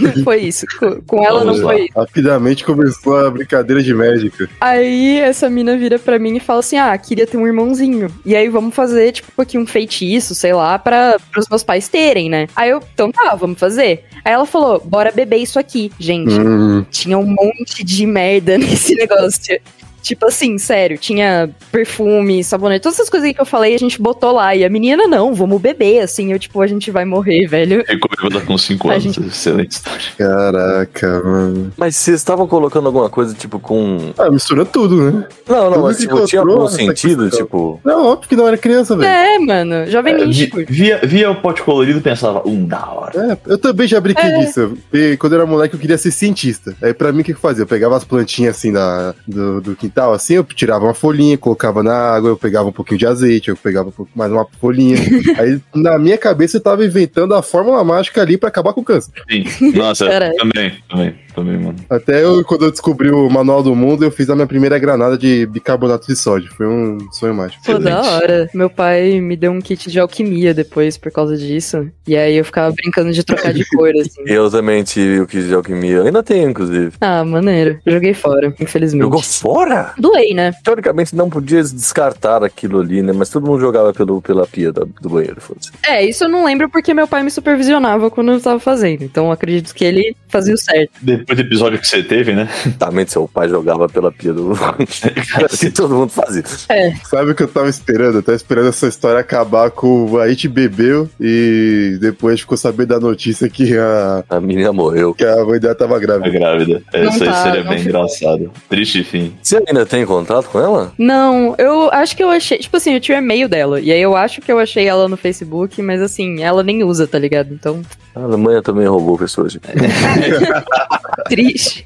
Não [LAUGHS] foi isso. Com, com ela não Vamos lá. foi isso. Rapidamente começou a brincadeira de médica. Aí essa mina vira pra mim e fala assim: Ah, queria ter um irmãozinho. E aí vamos fazer, tipo, aqui um feitiço, sei lá, para os meus pais terem, né? Aí eu, então tá, vamos fazer. Aí ela falou: bora beber isso aqui. Gente, Hum, tinha um monte de merda [LAUGHS] nesse negócio. Tipo assim, sério, tinha perfume, sabonete, todas essas coisas aí que eu falei, a gente botou lá. E a menina, não, vamos beber, assim. Eu, tipo, a gente vai morrer, velho. Ficou bêbada com 5 A anos. gente- Excelente história. caraca, mano. Mas vocês estavam colocando alguma coisa, tipo, com. Ah, mistura tudo, né? Não, não, Tudo mas tipo, tinha algum sentido, questão. tipo. Não, óbvio que não era criança, velho. É, mano, jovem É, vi- místico. via, via o pote colorido e pensava, um, da hora. É, eu também já brinquei É. disso. E quando eu era moleque, eu queria ser cientista. Aí pra mim, o que que eu fazia? Eu pegava as plantinhas assim da, do, do quintal, assim, eu tirava uma folhinha, colocava na água, eu pegava um pouquinho de azeite, eu pegava mais uma folhinha. [LAUGHS] Aí na minha cabeça eu tava inventando a fórmula mágica ali pra acabar com o câncer. Sim. [LAUGHS] Nossa, também, também, também, mano. Até eu, quando eu descobri o Manual do Mundo, eu fiz a minha primeira granada de bicarbonato de sódio. Foi um sonho mágico. Pô, da hora. Meu pai me deu um kit de alquimia depois por causa disso. E aí eu ficava brincando de trocar de cor, [LAUGHS] assim. Eu também tive o kit de alquimia. Eu ainda tenho, inclusive. Ah, maneiro. Joguei fora, infelizmente. Jogou fora? É. Doei, né? Teoricamente não podia descartar aquilo ali, né? Mas todo mundo jogava pelo, pela pia da- do banheiro, foda-se. É, isso eu não lembro porque meu pai me supervisionava quando eu tava fazendo. Então eu acredito que ele fazia o certo. Depois do episódio que você teve, né? Exatamente, seu pai jogava pela pia do. [LAUGHS] assim todo mundo fazia. É. Sabe o que eu tava esperando? Eu tava esperando essa história acabar com o Ait bebeu e depois ficou sabendo da notícia que a. A menina morreu. Que a mãe dela tava grávida. Tá grávida. Não Essa aí tá, seria não bem ficou. engraçado. Triste fim. Você ainda tem contato com ela? Não, eu acho que eu achei. Tipo assim, eu tinha o e-mail dela. E aí eu acho que eu achei ela no Facebook, mas assim, ela nem usa, tá ligado? Então, A Alemanha também roubou pessoas. [LAUGHS] triste.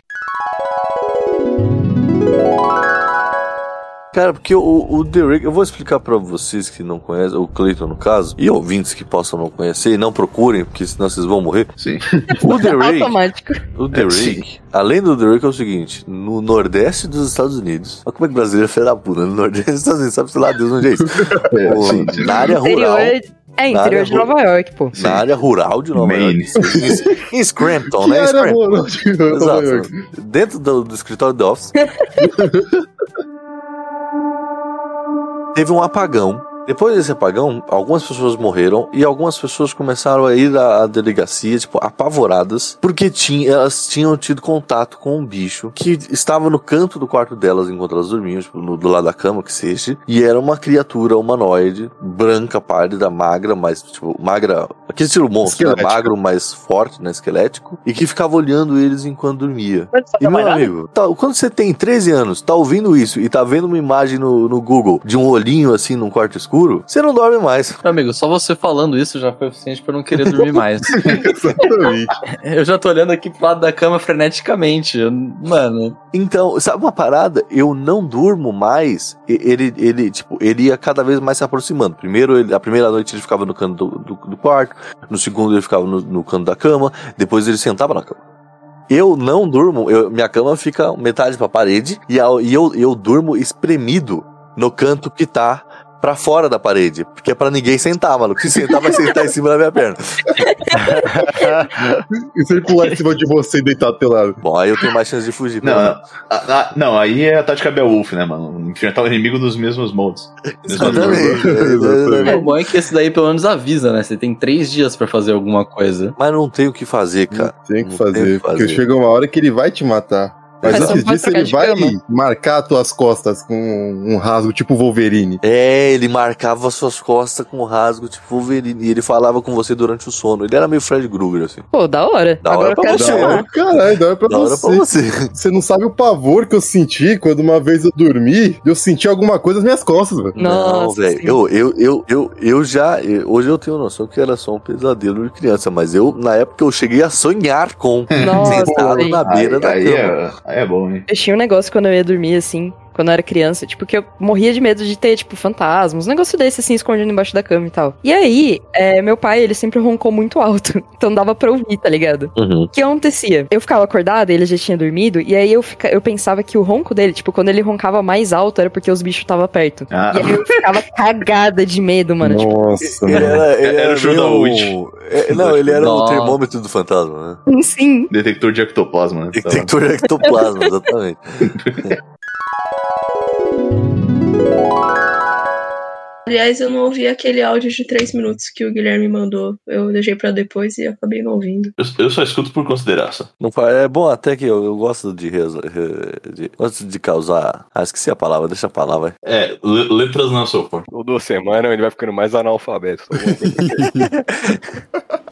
Cara, porque o, o The Rake, eu vou explicar pra vocês que não conhecem, o Clayton no caso, e ouvintes que possam não conhecer, e não procurem, porque senão vocês vão morrer. Sim. O The [LAUGHS] Rake, Automático. o The É, sim. Além do The Rake é o seguinte, no nordeste dos Estados Unidos, olha como é que brasileiro é filho da puta, no nordeste dos Estados Unidos, sabe lá Deus onde é isso? [LAUGHS] É, O- sim. na área rural, Interior. É, Na interior de Nova York, pô. na área rural de Nova Maine. York, [LAUGHS] em, em Scranton, Que né? área Scranton. rural de Nova York? Exato. Dentro do, do escritório do Office. Teve um apagão. Depois desse apagão, algumas pessoas morreram e algumas pessoas começaram a ir à, delegacia, tipo, apavoradas, porque tinha, elas tinham tido contato com um bicho que estava no canto do quarto delas enquanto elas dormiam, tipo, no- do lado da cama, que seja, e era uma criatura humanoide, branca, pálida, magra, mas, tipo, magra, aquele estilo monstro, né? Magro, mais forte, né, esquelético, e que ficava olhando eles enquanto dormia. Mas não E tá meu amigo, tá, quando você tem 13 anos, tá ouvindo isso e tá vendo uma imagem no, no Google de um olhinho assim num quarto escuro, você não dorme mais. Meu amigo, só você falando isso já foi o suficiente pra eu não querer dormir mais. [LAUGHS] Exatamente. eu já tô olhando aqui pro lado da cama freneticamente. eu- Mano, Então, sabe uma parada? Eu não durmo mais. Ele, ele, tipo, ele ia cada vez mais se aproximando. Primeiro, ele- a primeira noite ele ficava no canto do, do- do quarto. No segundo, ele ficava no, no canto da cama. Depois, ele sentava na cama. Eu não durmo, eu- minha cama fica metade pra parede e, a- e eu, eu durmo espremido no canto que tá pra fora da parede. Porque é pra ninguém sentar, maluco. Se sentar, vai sentar em cima da minha perna. [LAUGHS] E se ele pular em cima de você e deitar do teu lado? Bom, aí eu tenho mais chance de fugir. Não, a- a- não, aí é a tática Beowulf, né, mano? Enfrentar o inimigo nos mesmos modos. Exatamente. o [LAUGHS] bom é que esse daí pelo menos avisa, né? Você tem três dias pra fazer alguma coisa. Mas não tem o que fazer, cara. Tem que Não fazer, tem o que porque fazer. chega uma hora que ele vai te matar. Mas antes disso, ele vai cama. marcar as tuas costas com um rasgo tipo Wolverine. É, ele marcava suas costas com rasgo, tipo Wolverine. E ele falava com você durante o sono. Ele era meio Fred Krueger, assim. Pô, da hora. Da hora Agora eu pra quero você, chamar. né? Caralho, dá pra Da hora você. pra você. Você não sabe o pavor que eu senti quando uma vez eu dormi, eu senti alguma coisa nas minhas costas, velho. não, velho. Eu, eu, eu, eu, eu já. eu- hoje eu tenho noção que era só um pesadelo de criança. Mas eu, na época, eu cheguei a sonhar com. Nossa, [LAUGHS] sentado velho. na beira aí, da aí cama. é, aí é bom, hein? Eu tinha um negócio quando eu ia dormir, assim, quando eu era criança, tipo, que eu morria de medo de ter, tipo, fantasmas, um negócio desse, assim, escondido embaixo da cama e tal. E aí, é, meu pai, ele sempre roncou muito alto, [LAUGHS] então dava pra ouvir, tá ligado? Uhum. O que acontecia? Eu ficava acordada, ele já tinha dormido, e aí eu, fica, eu pensava que o ronco dele, tipo, quando ele roncava mais alto, era porque os bichos estavam perto. Ah. E aí eu ficava [LAUGHS] cagada de medo, mano. Tipo, Nossa, Ele mano. era, ele Era era o meio- é, Não, ele era o termômetro do fantasma, né? sim. Detector de ectoplasma, né? Detector de ectoplasma, [LAUGHS] exatamente. you Aliás, eu não ouvi aquele áudio de três minutos que o Guilherme mandou. Eu deixei pra depois e acabei não ouvindo. Eu, eu só escuto por consideração. Não é bom até que eu, eu gosto de, re- de gosto de causar. Ah, esqueci a palavra, deixa a palavra. É, le- letras não sou. Ou duas semanas ele vai ficando mais analfabeto. [LAUGHS]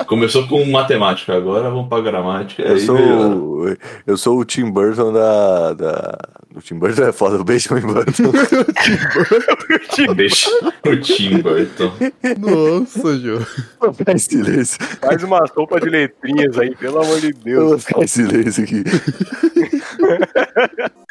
Começou com matemática, agora vamos pra gramática. Eu aí sou, melhora. o- eu sou o Tim Burton da. da... O Tim Burton é foda, o Benjamin [LAUGHS] Burton. Deixa o Tim Burton. Nossa, Jô. Em silêncio. Faz uma sopa de letrinhas aí, pelo amor de Eu vou Deus. em silêncio aqui. [LAUGHS]